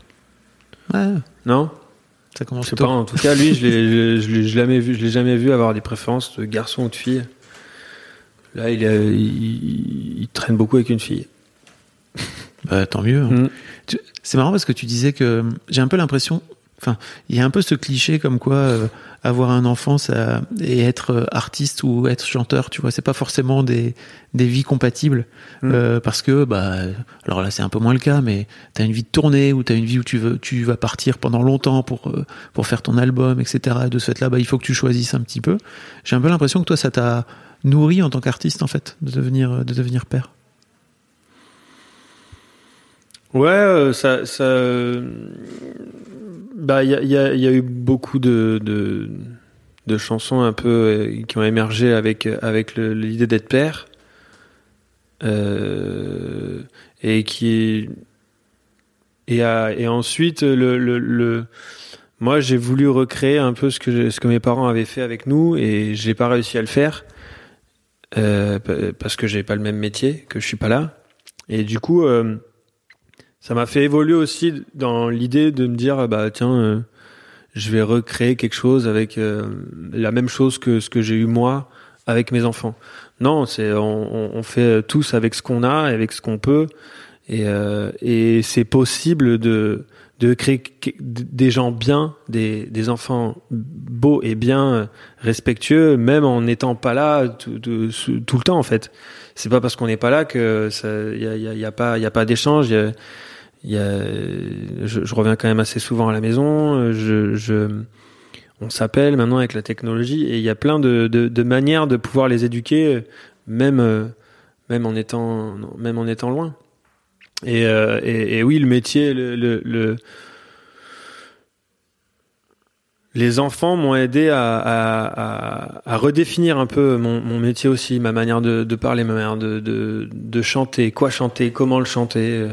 Ouais, Non? Ça commence Je sais tôt. pas. En tout cas, lui, je l'ai- je je l'ai jamais vu. Je l'ai jamais vu avoir des préférences de garçon ou de fille. Là, il, est- il, il traîne beaucoup avec une fille. Bah, tant mieux. hein. Mm. C'est marrant parce que tu disais que j'ai un peu l'impression, enfin, il y a un peu ce cliché comme quoi euh, avoir un enfant ça, et être euh, artiste ou être chanteur, tu vois, c'est pas forcément des, des vies compatibles Mm. Euh, parce que, bah, alors là c'est un peu moins le cas, mais t'as une vie de tournée ou t'as une vie où tu veux, tu vas partir pendant longtemps pour euh, pour faire ton album, etc. Et de ce fait-là, bah, il faut que tu choisisses un petit peu. J'ai un peu l'impression que toi ça t'a nourri en tant qu'artiste en fait de devenir de devenir père. Ouais, ça, ça, bah, il y a, eu beaucoup de, de, chansons un peu euh, qui ont émergé avec avec le- l'idée d'être père, euh, et qui et ensuite le, le, moi j'ai voulu recréer un peu ce que ce que mes parents avaient fait avec nous et j'ai pas réussi à le faire euh, pa- parce que j'ai pas le même métier, que je suis pas là, et du coup. Ça m'a fait évoluer aussi dans l'idée de me dire bah tiens euh, je vais recréer quelque chose avec euh, la même chose que ce que j'ai eu moi avec mes enfants. Non c'est on, fait tous avec ce qu'on a avec ce qu'on peut. Et, euh, et c'est possible de de créer des gens bien des, des enfants beaux et bien respectueux même en n'étant pas là tout, le temps en fait. C'est pas parce qu'on n'est pas là que ça y a, y a, y a pas y a pas d'échange je, reviens quand même assez souvent à la maison. On s'appelle maintenant avec la technologie et il y a plein de, manières de pouvoir les éduquer, même, euh, en étant, loin. Et, euh, oui, le métier, le, le, le- les enfants m'ont aidé à, redéfinir un peu mon, métier aussi, ma manière de, parler, ma manière de, chanter, quoi chanter, comment le chanter.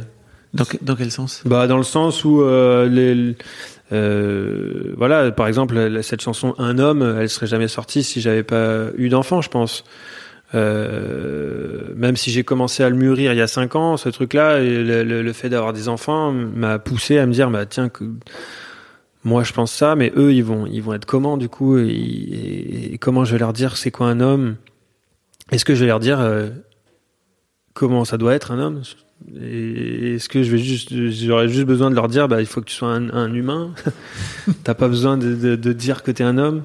Dans, dans quel sens? Bah dans le sens où euh, les euh, voilà par exemple cette chanson un homme elle serait jamais sortie si j'avais pas eu d'enfant je pense. Euh, même si j'ai commencé à le mûrir il y a cinq ans ce truc là le, le- le fait d'avoir des enfants m'a poussé à me dire bah tiens que moi je pense ça, mais eux ils vont ils vont être comment du coup? Et, et- et comment je vais leur dire c'est quoi un homme? Est-ce que je vais leur dire euh, comment ça doit être un homme. Est-ce que juste j'aurais juste besoin de leur dire bah il faut que tu sois un, un humain. <laughs> T'as pas besoin de, de, de dire que t'es un homme.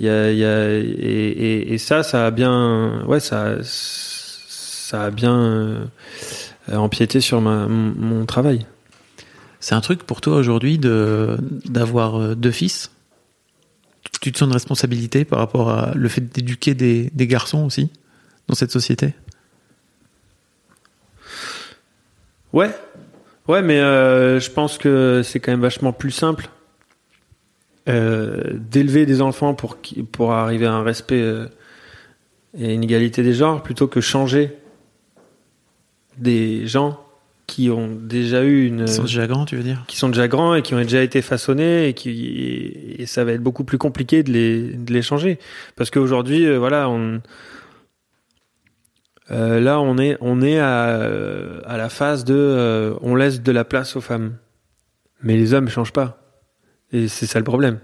Et, ça ça a bien ouais ça a bien euh, empiété sur mon, travail. C'est un truc pour toi aujourd'hui de d'avoir euh, deux fils? Tu te sens une responsabilité par rapport à le fait d'éduquer des garçons aussi dans cette société? Ouais, ouais, mais euh, je pense que c'est quand même vachement plus simple euh, d'élever des enfants pour qui- pour arriver à un respect euh, et une égalité des genres plutôt que changer des gens qui ont déjà eu une Ils sont déjà grands, tu veux dire? qui sont déjà grands et qui ont déjà été façonnés et qui et ça va être beaucoup plus compliqué de les de les changer. Parce qu'aujourd'hui voilà on euh, là on est on est à euh, à la phase de euh, on laisse de la place aux femmes mais les hommes changent pas et c'est ça le problème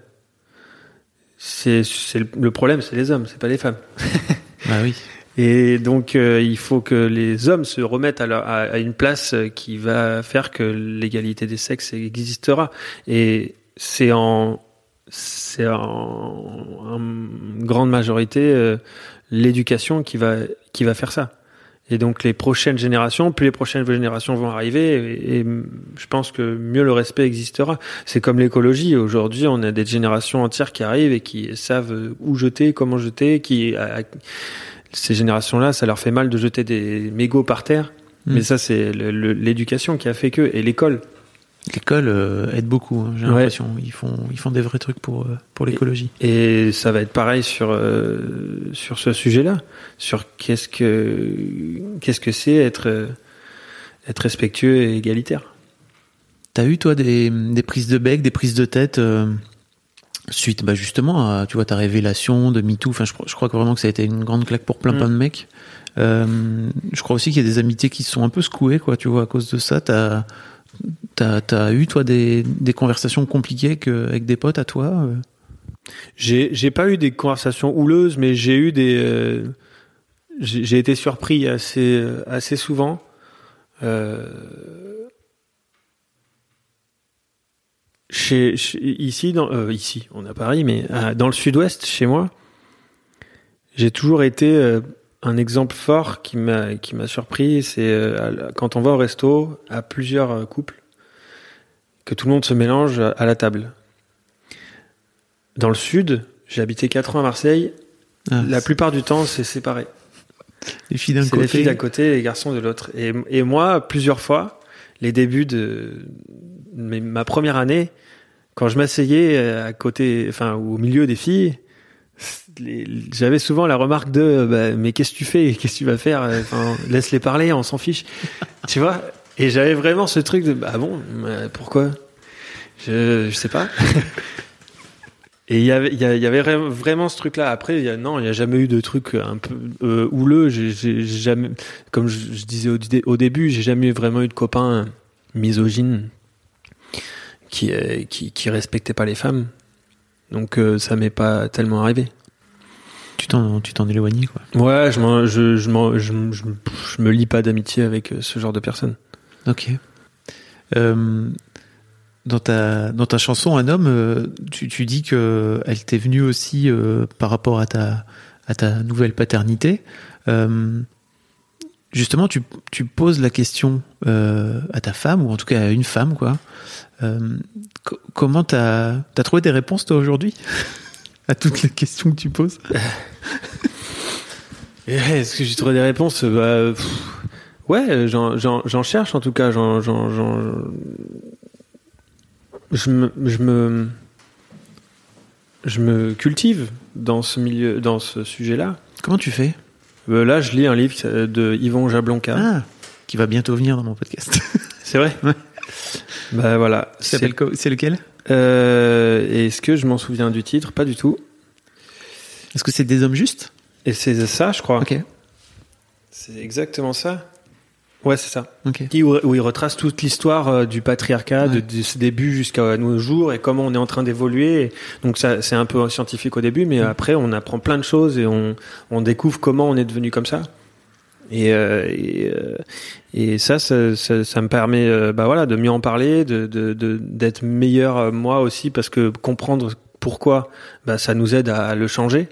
c'est c'est le, le problème c'est les hommes c'est pas les femmes <laughs> Bah oui. et donc, euh, il faut que les hommes se remettent à, leur- à, à une place euh, qui va faire que l'égalité des sexes existera. Et c'est en, c'est en, en grande majorité euh, l'éducation qui va, qui va faire ça. Et donc, les prochaines générations, plus les prochaines générations vont arriver, et, et je pense que mieux le respect existera. C'est comme l'écologie. Aujourd'hui, on a des générations entières qui arrivent et qui savent où jeter, comment jeter, qui, à- ces générations-là, ça leur fait mal de jeter des mégots par terre. Mm. Mais ça, c'est l'éducation qui a fait que, et l'école. L'école euh, aide beaucoup, hein, j'ai Ouais. l'impression. Ils font, ils font des vrais trucs pour, euh, pour l'écologie. Et ça va être pareil sur euh, sur ce sujet-là, sur qu'est-ce que qu'est-ce que c'est être être respectueux et égalitaire. T'as eu, toi, des, des prises de bec, des prises de tête euh, suite, bah, justement, à tu vois, ta révélation de MeToo Enfin, je, crois- je crois que vraiment que ça a été une grande claque pour plein, Mm. plein de mecs. Euh, je crois aussi qu'il y a des amitiés qui se sont un peu secouées, quoi, tu vois, à cause de ça. T'as t'as eu, toi, des, des conversations compliquées que, avec des potes à toi euh J'ai pas eu des conversations houleuses, mais j'ai eu des euh, j'ai été surpris assez euh, assez souvent. Chez, ici dans ici on est à Paris, mais dans le Sud-Ouest chez moi, j'ai toujours été un exemple fort qui m'a qui m'a surpris. C'est euh, quand on va au resto à plusieurs euh, couples que tout le monde se mélange à la table. Dans le sud, j'ai habité 4 ans à Marseille. Ah, La plupart du temps, c'est séparé. Les filles d'un C'est les côté. filles d'un côté et les garçons de l'autre. Et, et moi, plusieurs fois, les débuts de ma première année, quand je m'asseyais à côté, enfin, au milieu des filles, les- j'avais souvent la remarque de, bah, mais qu'est-ce que tu fais, qu'est-ce que tu vas faire, enfin, laisse-les parler, on s'en fiche, <laughs> tu vois? Et j'avais vraiment ce truc de, bah bon, euh, pourquoi? Je, je sais pas. <laughs> Et il y avait, il y avait vra- vraiment ce truc-là. Après, il y a, non, il n'y a jamais eu de truc un peu euh, houleux. J'ai jamais, comme je, je disais au, au début, j'ai jamais vraiment eu de copains misogynes qui, euh, qui, qui respectaient pas les femmes. Donc euh, ça m'est pas tellement arrivé. Tu t'en tu t'en éloignes, quoi. Ouais, je, m'en- je, je, m'en- je, me lie pas d'amitié avec euh, ce genre de personnes. Ok. Euh, dans ta dans ta chanson Un homme, tu, tu dis que elle t'est venue aussi euh, par rapport à ta à ta nouvelle paternité. Euh, justement, tu, tu poses la question euh, à ta femme ou en tout cas à une femme, quoi. Euh, co- comment t'as as trouvé des réponses toi aujourd'hui <laughs> à toutes les questions que tu poses <laughs> Et Est-ce que j'ai trouvé des réponses? Bah, pff, Ouais, j'en- j'en cherche en tout cas. J'en, je me, je me, je me cultive dans ce milieu, dans ce sujet-là. Comment tu fais? Euh, là, je lis un livre euh, de Yvon Jablonka. Ah, qui va bientôt venir dans mon podcast. <laughs> C'est vrai? Ouais. Bah voilà. C'est lequel? Euh, Est-ce que je m'en souviens du titre? Pas du tout. Est-ce que c'est des hommes justes? Et c'est ça, je crois. Ok. C'est exactement ça. Ouais, c'est ça. Qui- Où, où il retrace toute l'histoire euh, du patriarcat, de, de ses débuts jusqu'à nos jours et comment on est en train d'évoluer. Donc ça, c'est un peu scientifique au début, mais après on apprend plein de choses et on, on découvre comment on est devenu comme ça. Et, euh, et, euh, ça, ça, ça, me permet, euh, bah voilà, de mieux en parler, de de- de- d'être meilleur moi aussi, parce que comprendre pourquoi, bah ça nous aide à le changer.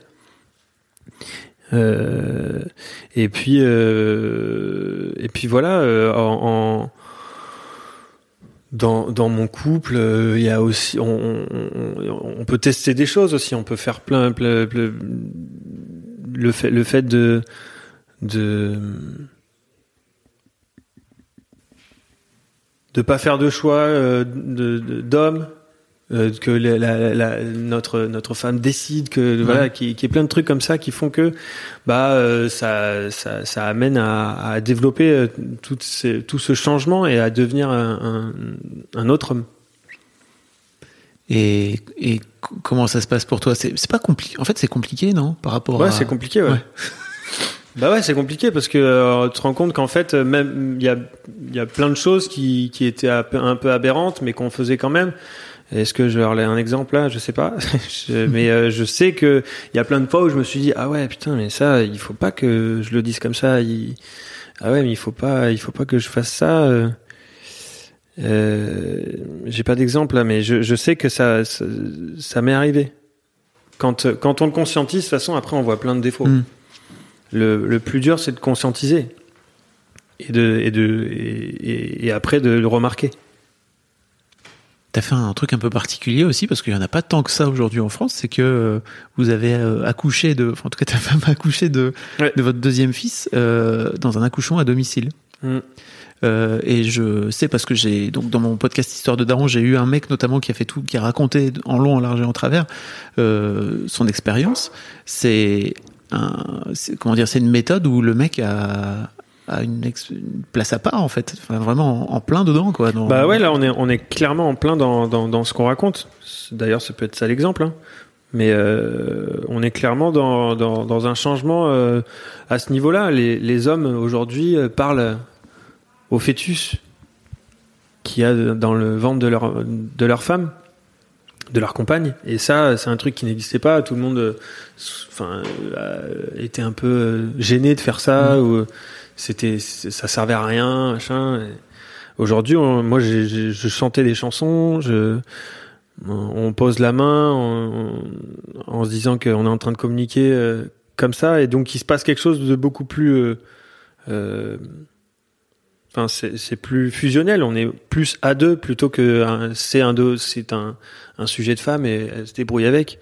Et puis et puis voilà en, dans dans mon couple il y a aussi on, on, peut tester des choses aussi on peut faire plein, le le fait de de de pas faire de choix euh, d'homme euh, que la, la- la- notre notre femme décide que voilà qui qui est plein de trucs comme ça qui font que bah euh, ça, ça ça amène à, à développer toutes ces, tout ce changement et à devenir un, un, un autre homme. Et, et comment ça se passe pour toi? C'est pas compliqué. En fait, c'est compliqué, non? Par rapport à. Ouais, c'est compliqué, ouais. Ouais. Bah ouais, c'est compliqué parce que euh, tu te rends compte qu'en fait, euh, même il y a, y a plein de choses qui, qui étaient un peu, aberrantes, mais qu'on faisait quand même. Est-ce que je leur donner un exemple là? Je sais pas. <laughs> Mais euh, je sais que il y a plein de fois où je me suis dit ah ouais putain mais ça il faut pas que je le dise comme ça. Ah ouais mais il faut pas il faut pas que je fasse ça. euh. Euh, J'ai pas d'exemple là, mais je, je sais que ça ça, m'est arrivé. Quand quand on le conscientise, de toute façon après on voit plein de défauts. Mm. Le, le plus dur, c'est de conscientiser et de et de et, après de le remarquer. T'as fait un truc un peu particulier aussi parce qu'il y en a pas tant que ça aujourd'hui en France. C'est que euh, vous avez euh, accouché de, enfin, en tout cas ta femme a accouché de Ouais. de votre deuxième fils euh, dans un accouchement à domicile. Mm. Euh, et je sais parce que j'ai donc dans mon podcast Histoire de Daron, j'ai eu un mec notamment qui a fait tout, qui a raconté en long, en large et en travers euh, son expérience. C'est comment dire, c'est une méthode où le mec a, une, place à part en fait, vraiment en, plein dedans quoi. Bah ouais, là on est clairement en plein dans ce qu'on raconte. D'ailleurs, ça peut être ça l'exemple. Hein. Mais euh, on est clairement dans, un changement euh, à ce niveau-là. Les, hommes aujourd'hui euh, parlent au fœtus qu'il y a dans le ventre de leur femme, de leur compagne. Et ça, c'est un truc qui n'existait pas. Tout le monde euh, enfin, euh, était un peu euh, gêné de faire ça. Ou euh, c'était, ça servait à rien, machin. Aujourd'hui, on- moi, j'ai- j'ai- je chantais des chansons. Je, on pose la main en, en se disant qu'on est en train de communiquer euh, comme ça, et donc il se passe quelque chose de beaucoup plus. euh, euh, Enfin, c'est plus fusionnel. On est plus à deux plutôt que c'est un deux. C'est un, un sujet de femme et elle se débrouille avec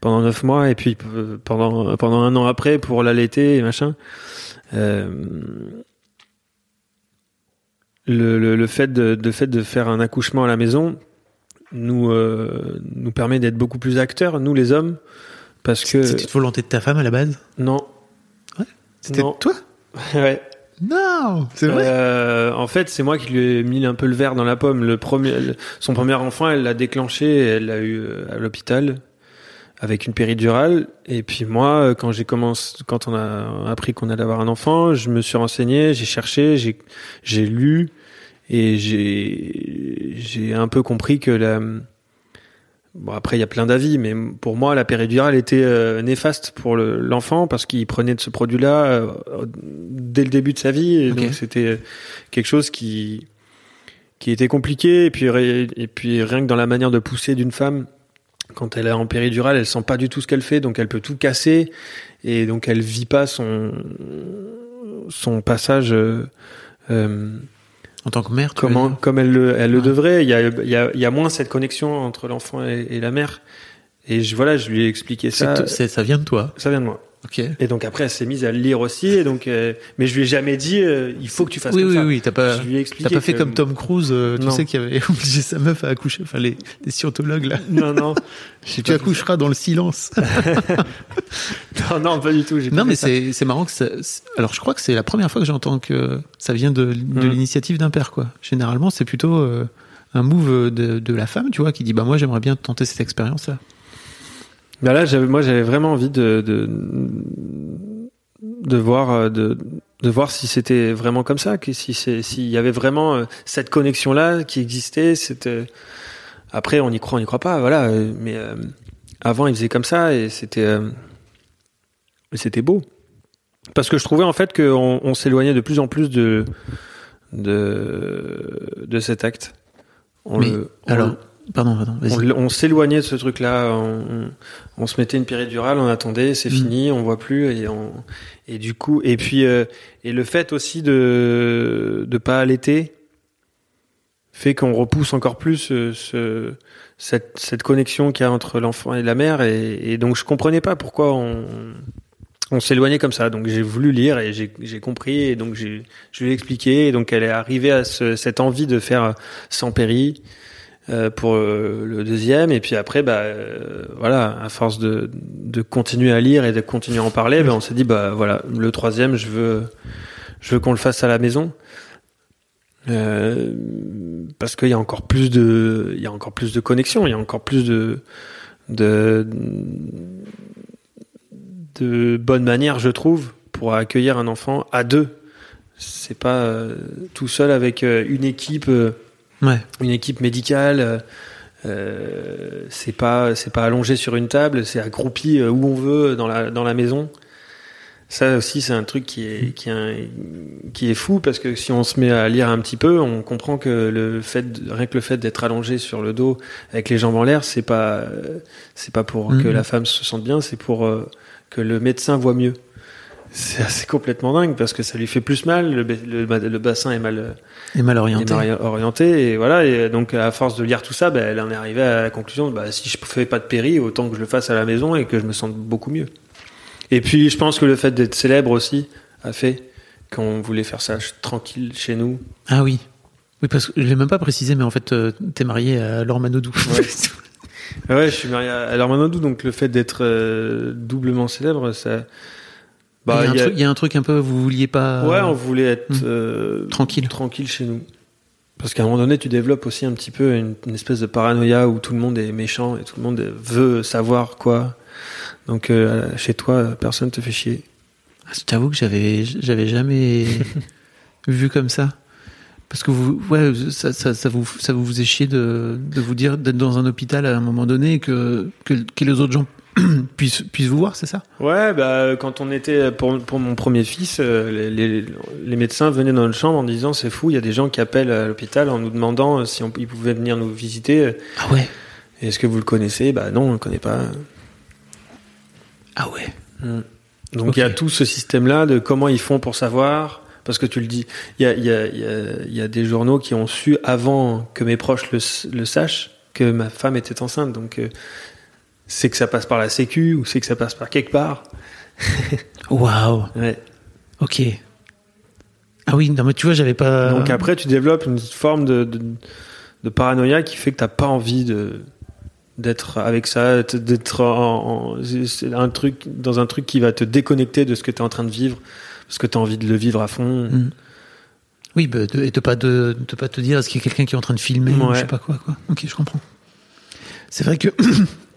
pendant neuf mois et puis euh, pendant pendant un an après pour l'allaiter et machin. Euh, le, le, le fait de, de fait de faire un accouchement à la maison nous euh, nous permet d'être beaucoup plus acteurs nous les hommes parce que C'était une volonté de ta femme à la base? Non C'était toi? <laughs> Ouais Non, c'est vrai. Euh, en fait, c'est moi qui lui ai mis un peu le verre dans la pomme. Le premier, son premier enfant, elle l'a déclenché, elle l'a eu euh, à l'hôpital avec une péridurale. Et puis moi, euh, quand j'ai commencé, quand on a appris qu'on allait avoir un enfant, je me suis renseigné, j'ai cherché, j'ai, j'ai lu et j'ai, j'ai un peu compris que la, Bon après il y a plein d'avis, mais pour moi la péridurale était euh, néfaste pour le- l'enfant parce qu'il prenait de ce produit-là euh, dès le début de sa vie. Et donc c'était quelque chose qui qui était compliqué. Et puis et puis rien que dans la manière de pousser d'une femme quand elle est en péridurale, elle sent pas du tout ce qu'elle fait. Donc elle peut tout casser. Et donc elle vit pas son son passage euh, euh, En tant que mère, tu comment, comme elle le, elle le Ouais. devrait. Il y a, il y, a, il y a moins cette connexion entre l'enfant et, et la mère. Et je, voilà, je lui ai expliqué ça. ça vient de toi. Ça vient de moi. Ok. Et donc après, elle s'est mise à le lire aussi. Et donc, euh, mais je lui ai jamais dit, euh, il faut que tu fasses Oui, comme oui, ça. oui. T'as pas, Je lui ai expliqué t'as pas fait que- comme Tom Cruise, euh, tu Non. sais, qui avait <laughs> obligé sa meuf à accoucher. Enfin, les, les scientologues là. Non, non. <laughs> Tu accoucheras dans le silence. <laughs> Non, non, pas du tout. non, mais c'est, c'est marrant que ça. Alors, je crois que c'est la première fois que j'entends que ça vient de, de Mm. l'initiative d'un père, quoi. Généralement, c'est plutôt un move de, de la femme, tu vois, qui dit bah moi j'aimerais bien tenter cette expérience-là. Bah là, j'avais, moi, j'avais vraiment envie de, de, de voir, euh, de, de voir si c'était vraiment comme ça, que si c'est s'il y avait vraiment euh, cette connexion là qui existait. C'était après on y croit, on y croit pas, voilà. euh, Mais euh, avant il faisait comme ça et c'était euh, c'était beau parce que je trouvais en fait qu'on on, s'éloignait de plus en plus de de de cet acte. On Mais le- on alors, pardon, pardon, on, s'éloignait de ce truc-là. On, on- on se mettait une péridurale, on attendait, c'est Mm. fini, on voit plus et on et du coup et puis euh, et le fait aussi de de pas allaiter fait qu'on repousse encore plus euh, ce, cette cette connexion qu'il y a entre l'enfant et la mère et, et donc je comprenais pas pourquoi on on s'éloignait comme ça. Donc j'ai voulu lire et j'ai compris et donc j'ai je lui ai expliqué et donc elle est arrivée à ce, cette envie de faire sans péri euh, pour euh, le deuxième. Et puis après bah euh, voilà à force de, continuer à lire et de continuer à en parler ben on s'est dit bah voilà le troisième je veux je veux qu'on le fasse à la maison. Parce qu'il y a encore plus de il y a encore plus de connexion il y a encore plus de de de bonne manière je trouve pour accueillir un enfant à deux. C'est pas tout seul avec une équipe Ouais. une équipe médicale. euh, euh, c'est pas c'est pas allongé sur une table, c'est accroupi euh, où on veut dans la dans la maison. Ça aussi c'est un truc qui est qui est, un- qui est fou parce que si on se met à lire un petit peu, on comprend que le fait rien que le fait d'être allongé sur le dos avec les jambes en l'air, c'est pas c'est pas pour que Mhm. la femme se sente bien, c'est pour que le médecin voit mieux. C'est assez complètement dingue parce que ça lui fait plus mal, le, ba- le, le bassin est mal euh, est orienté. mal orienté et voilà et donc à force de lire tout ça ben, elle en est arrivée à la conclusion bah, si je fais pas de péri autant que je le fasse à la maison et que je me sente beaucoup mieux et puis je pense que le fait d'être célèbre aussi a fait qu'on voulait faire ça tranquille chez nous Ah oui. Oui, parce que je l'ai même pas précisé, mais en fait, euh, t'es marié à Laure Manodou. Ouais. <laughs> ouais je suis marié à Laure Manodou donc le fait d'être euh, doublement célèbre ça bah, il, y a un il y a- truc, un truc un peu, vous vouliez pas. ouais on voulait être Hmm. euh, Tranquille. tranquille chez nous parce qu'à un moment donné, tu développes aussi un petit peu une, une espèce de paranoïa où tout le monde est méchant et tout le monde veut savoir quoi. Donc euh, chez toi, personne te fait chier. Ah, Je t'avoue que j'avais, j'avais jamais <laughs> vu comme ça. Parce que vous, ouais, ça, ça, ça vous, ça vous faisait chier de, de vous dire d'être dans un hôpital à un moment donné et que, que, que les autres gens <clears throat> puissent, puissent vous voir, c'est ça? Ouais, bah quand on était pour, pour mon premier fils, euh, les, les, les médecins venaient dans notre chambre en disant c'est fou, il y a des gens qui appellent à l'hôpital en nous demandant euh, si on, ils pouvaient venir nous visiter. Ah ouais? Est-ce que vous le connaissez? Bah non, on le connaît pas. Ah ouais? Donc Ok. il y a tout ce système-là de comment ils font pour savoir. Parce que tu le dis, il y a, y, a, y, a, y a des journaux qui ont su avant que mes proches le, le sachent que ma femme était enceinte. Donc euh, c'est que ça passe par la Sécu ou c'est que ça passe par quelque part. <laughs> Waouh. Ouais. Ok. Ah oui, non mais tu vois, j'avais pas. Donc après, tu développes une forme de, de, de paranoïa qui fait que t'as pas envie de d'être avec ça, d'être en, en- c'est un truc dans un truc qui va te déconnecter de ce que tu es en train de vivre parce que tu as envie de le vivre à fond. Mm. Oui, bah, de, et de pas de, de pas te dire est-ce qu'il y a quelqu'un qui est en train de filmer ou je sais pas quoi quoi. Ok, je comprends. C'est vrai que <clears throat>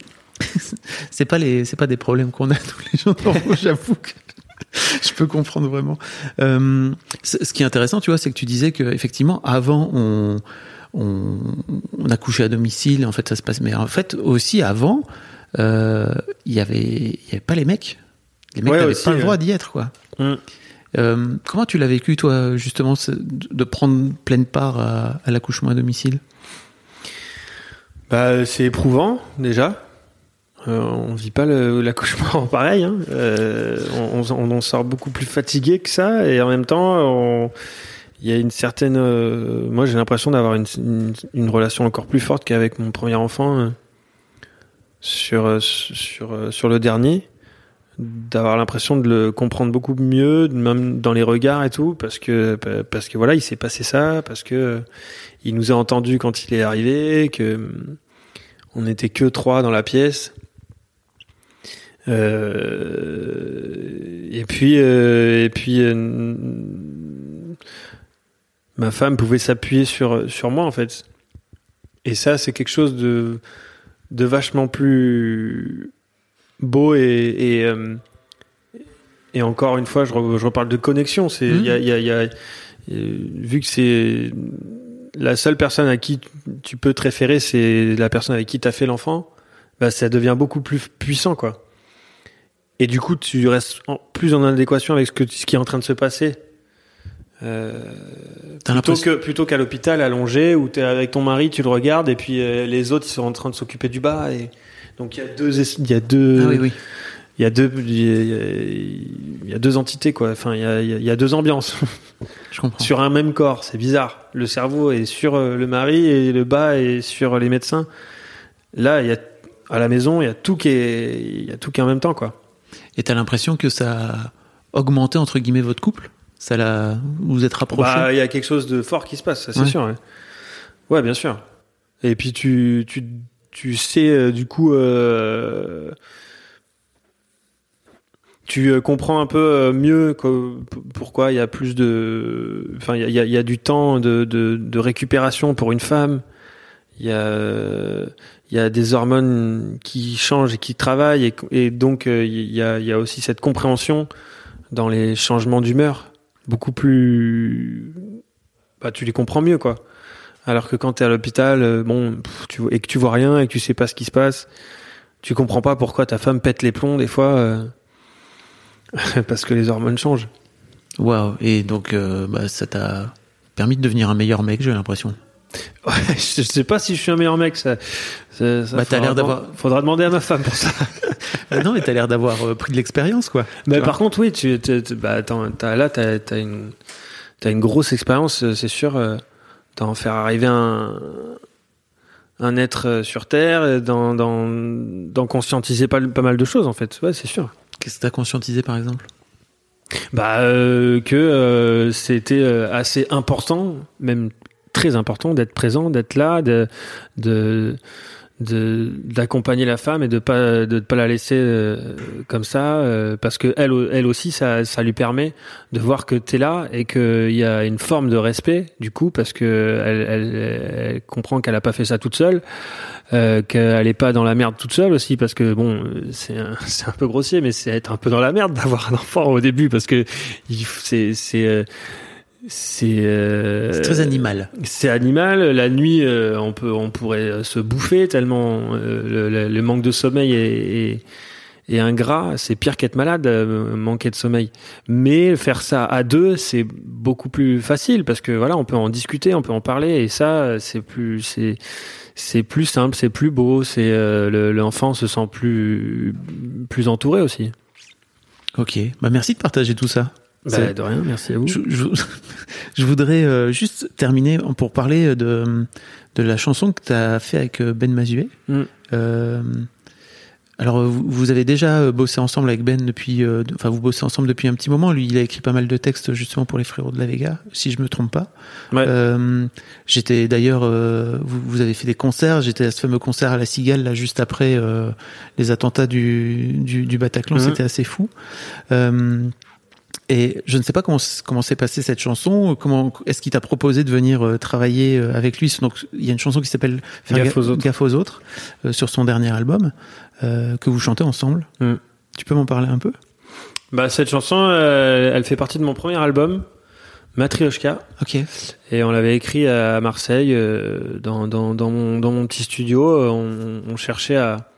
<laughs> c'est pas les c'est pas des problèmes qu'on a <laughs> tous les jours <laughs> j'avoue que je peux comprendre vraiment. Euh, ce qui est intéressant, tu vois, c'est que tu disais que effectivement avant on on, on a couché à domicile, en fait ça se passe. Mais en fait aussi avant, euh, il y avait il y avait pas les mecs. Les mecs n'avaient pas le droit d'y être quoi. Mm. Euh, comment tu l'as vécu, toi, justement, de prendre pleine part à, à l'accouchement à domicile? Bah, c'est éprouvant déjà. Euh, on vit pas l'accouchement <laughs> pareil. Hein. Euh, on, en sort beaucoup plus fatigué que ça, et en même temps, il y a une certaine. euh, moi, j'ai l'impression d'avoir une, une, relation encore plus forte qu'avec mon premier enfant euh, sur euh, sur sur le dernier. D'avoir l'impression de le comprendre beaucoup mieux, même dans les regards et tout, parce que parce que voilà, il s'est passé ça, parce que il nous a entendus quand il est arrivé, que on n'était que trois dans la pièce. Euh, et puis, euh, et puis, euh, ma femme pouvait s'appuyer sur sur moi en fait. Et ça, c'est quelque chose de de vachement plus beau et et, euh, et encore une fois, je, re- je reparle de connexion. C'est il y a, y a- y a- vu que c'est la seule personne à qui tu- tu peux te référer, c'est la personne avec qui tu as fait l'enfant. Bah, ça devient beaucoup plus puissant, quoi. Et du coup, tu restes en- plus en adéquation avec ce, que, ce qui est en train de se passer. Euh, plutôt que plutôt qu'à l'hôpital allongé où tu es avec ton mari, tu le regardes et puis euh, les autres ils sont en train de s'occuper du bas et donc il y a deux il y a deux Ah oui, oui. il y a deux il y a, deux entités quoi enfin il y a, il y deux ambiances Je comprends. sur un même corps c'est bizarre le cerveau est sur euh, le mari et le bas est sur les médecins là il y a à la maison il y a tout qui est il y a tout qui est en même temps quoi Et t'as l'impression que ça a augmenté entre guillemets votre couple? Ça l'a, vous vous êtes rapproché Bah, il y a quelque chose de fort qui se passe, ça, c'est Ouais. sûr. Ouais. Ouais, bien sûr. Et puis tu tu tu sais euh, du coup euh, tu euh, comprends un peu mieux pourquoi il y a plus de enfin il y a, y a- du temps de, de de récupération pour une femme. Il y a il y a des hormones qui changent et qui travaillent et, donc euh, il y a il y a aussi cette compréhension dans les changements d'humeur beaucoup plus bah tu les comprends mieux quoi alors que quand t'es à l'hôpital euh, bon et que tu vois rien et que tu sais pas ce qui se passe tu comprends pas pourquoi ta femme pète les plombs des fois euh, <laughs> parce que les hormones changent Waouh. Et donc, euh, bah, ça t'a permis de devenir un meilleur mec, j'ai l'impression. Ouais, je sais pas si je suis un meilleur mec ça, ça, ça Bah, t'as faudra l'air deman- d'avoir- faudra demander à ma femme pour ça Euh, <laughs> non, mais t'as l'air d'avoir euh, pris de l'expérience, quoi. Mais par contre, oui, tu, tu- tu- bah, attends, t'as, là, t'as, une, grosse expérience, euh, c'est sûr, euh, d'en faire arriver un, un être euh, sur Terre, d'en, d'en, conscientiser pas, pas mal de choses, en fait. Ouais, c'est sûr. Qu'est-ce que t'as conscientisé, par exemple? Bah, euh, que euh, c'était assez important, même très important, d'être présent, d'être là, de, de, d'accompagner la femme et de pas de pas la laisser euh, comme ça euh, parce que elle elle aussi ça ça lui permet de voir que t'es là et que il y a une forme de respect du coup parce que elle elle, elle comprend qu'elle a pas fait ça toute seule euh, qu'elle est pas dans la merde toute seule aussi parce que bon c'est <laughs> c'est un peu grossier mais c'est être un peu dans la merde d'avoir un enfant au début parce que c'est c'est euh, c'est euh, très animal. c'est animal. La nuit, euh, on peut, on pourrait euh, se bouffer tellement euh, le, le- le manque de sommeil est, est, est ingrat. C'est pire qu'être malade, euh, manquer de sommeil. Mais faire ça à deux, c'est beaucoup plus facile parce que voilà, on peut en discuter, on peut en parler, et ça, c'est plus, c'est, c'est plus simple, c'est plus beau. C'est euh, le- l'enfant se sent plus, plus entouré aussi. Ok. Bah, merci de partager tout ça. Bah, de rien, merci à vous. Je, je- <laughs> je voudrais euh, juste terminer pour parler de, de la chanson que tu as fait avec euh, Ben Mazué. Mm. Euh, alors, vous, vous avez déjà euh, bossé ensemble avec Ben depuis. euh, de- Enfin, vous bossez ensemble depuis un petit moment. Lui, il a écrit pas mal de textes justement pour les frérots de la Vega, si je me trompe pas. Ouais. J'étais d'ailleurs. vous, vous avez fait des concerts. J'étais à ce fameux concert à la Cigale là juste après les attentats du, du, du Bataclan. Mhm. C'était assez fou. Euh, et je ne sais pas comment, comment s'est passée cette chanson. Comment est-ce qu'il t'a proposé de venir euh, travailler euh, avec lui? Donc il y a une chanson qui s'appelle Gaffe ga- aux autres. Gaffe aux autres euh, sur son dernier album euh, que vous chantez ensemble. Mm. Tu peux m'en parler un peu? Bah, cette chanson, euh, elle fait partie de mon premier album, Matryoshka. Ok. Et on l'avait écrit à Marseille, dans, dans, dans, mon, dans mon petit studio. On, on cherchait à,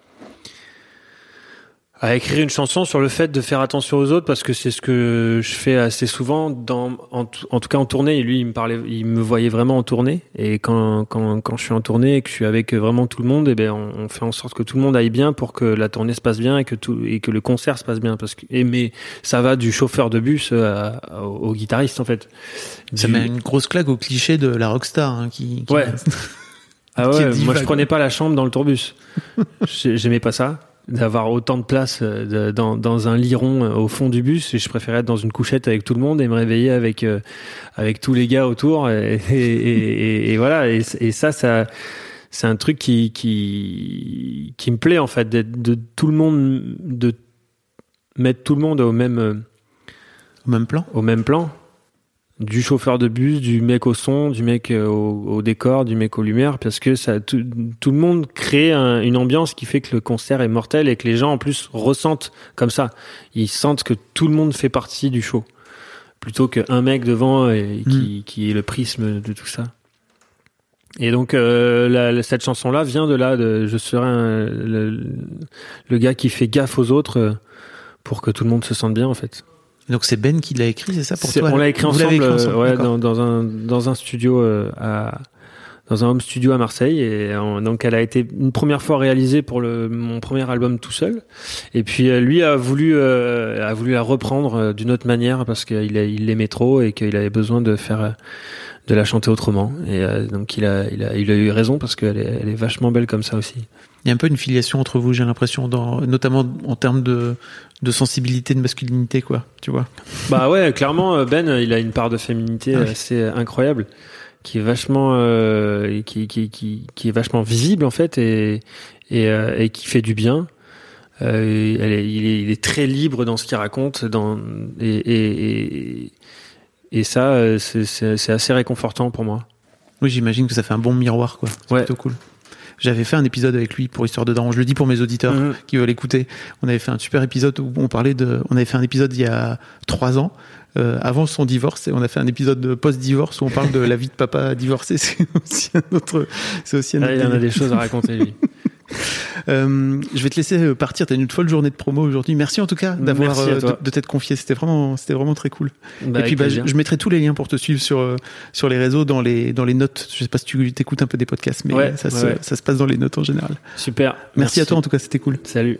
à écrire une chanson sur le fait de faire attention aux autres parce que c'est ce que je fais assez souvent dans en, tout- en tout cas en tournée et lui il me parlait il me voyait vraiment en tournée et quand quand quand je suis en tournée et que je suis avec vraiment tout le monde et ben on, on fait en sorte que tout le monde aille bien pour que la tournée se passe bien et que tout et que le concert se passe bien parce que et mais ça va du chauffeur de bus à- à- au, au guitariste en fait Ça Du- met une grosse claque au cliché de la rockstar hein, qui, qui- Ouais. <laughs> Ah ouais, moi je prenais pas la chambre dans le tourbus. <laughs> J'ai- J'aimais pas ça, d'avoir autant de place euh, de- dans, dans un liron euh, au fond du bus. Et je préférais être dans une couchette avec tout le monde et me réveiller avec euh, avec tous les gars autour. Et, et, et- et voilà. Et, ça, ça c'est un truc qui qui qui me plaît en fait, d'être de tout le monde, de mettre tout le monde au même au même plan. au même plan. Du chauffeur de bus, du mec au son, du mec euh, au, décor, du mec aux lumières, parce que ça, tout, le monde crée une ambiance qui fait que le concert est mortel et que les gens en plus ressentent comme ça. Ils sentent que tout le monde fait partie du show, plutôt qu'un mec devant et qui, mm. qui, est le prisme de tout ça. Et donc euh, cette chanson-là vient de là, de je serai le, le, gars qui fait gaffe aux autres euh, pour que tout le monde se sente bien en fait. Donc c'est Ben qui l'a écrit, c'est ça pour toi On l'a écrit, ensemble, euh, ouais, dans, dans, un dans un studio euh, à dans un home studio à Marseille et donc elle a été une première fois réalisée pour le mon premier album tout seul. Et puis euh, lui a voulu a voulu la reprendre d'une autre manière parce qu'il il l'aimait trop et qu'il avait besoin de faire de la chanter autrement. Et donc il a il a il a eu raison parce qu'elle est, elle est vachement belle comme ça aussi. Il y a un peu une filiation entre vous, j'ai l'impression, dans, notamment en termes de, de sensibilité, de masculinité, quoi. Tu vois Bah ouais, clairement, euh, Ben, il a une part de féminité ah assez incroyable, qui est vachement, euh, qui, qui, qui, qui, est vachement visible en fait et et, euh, et qui fait du bien. Euh, elle est, il, est, il, est, très libre dans ce qu'il raconte, dans et et, et, et ça, c'est assez réconfortant pour moi. Oui, j'imagine que ça fait un bon miroir, quoi. C'est plutôt cool. J'avais fait un épisode avec lui pour Histoire de Daron. Je le dis pour mes auditeurs mhm. qui veulent écouter. On avait fait un super épisode où on parlait de. On avait fait un épisode il y a trois ans. Euh, avant son divorce et on a fait un épisode post-divorce où on parle de la vie de papa divorcé. <laughs> C'est aussi un autre. C'est aussi un ah, il en a des choses à raconter lui. <laughs> <laughs> Euh, je vais te laisser euh, partir. T'as une folle journée de promo aujourd'hui. Merci en tout cas d'avoir euh, de, t'être confié. C'était vraiment, c'était vraiment très cool. Bah, et puis bah, je, mettrai tous les liens pour te suivre sur sur les réseaux, dans les dans les notes. Je sais pas si tu écoutes un peu des podcasts, mais ça, se, ça se passe dans les notes en général. Super. Merci à toi en tout cas. C'était cool. Salut.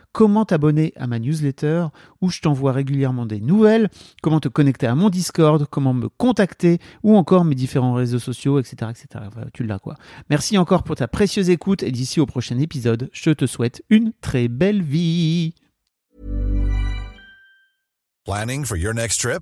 comment t'abonner à ma newsletter où je t'envoie régulièrement des nouvelles, comment te connecter à mon Discord, comment me contacter ou encore mes différents réseaux sociaux, etc. etc. tu l'as quoi. Merci encore pour ta précieuse écoute et d'ici au prochain épisode, je te souhaite une très belle vie. Planning for your next trip?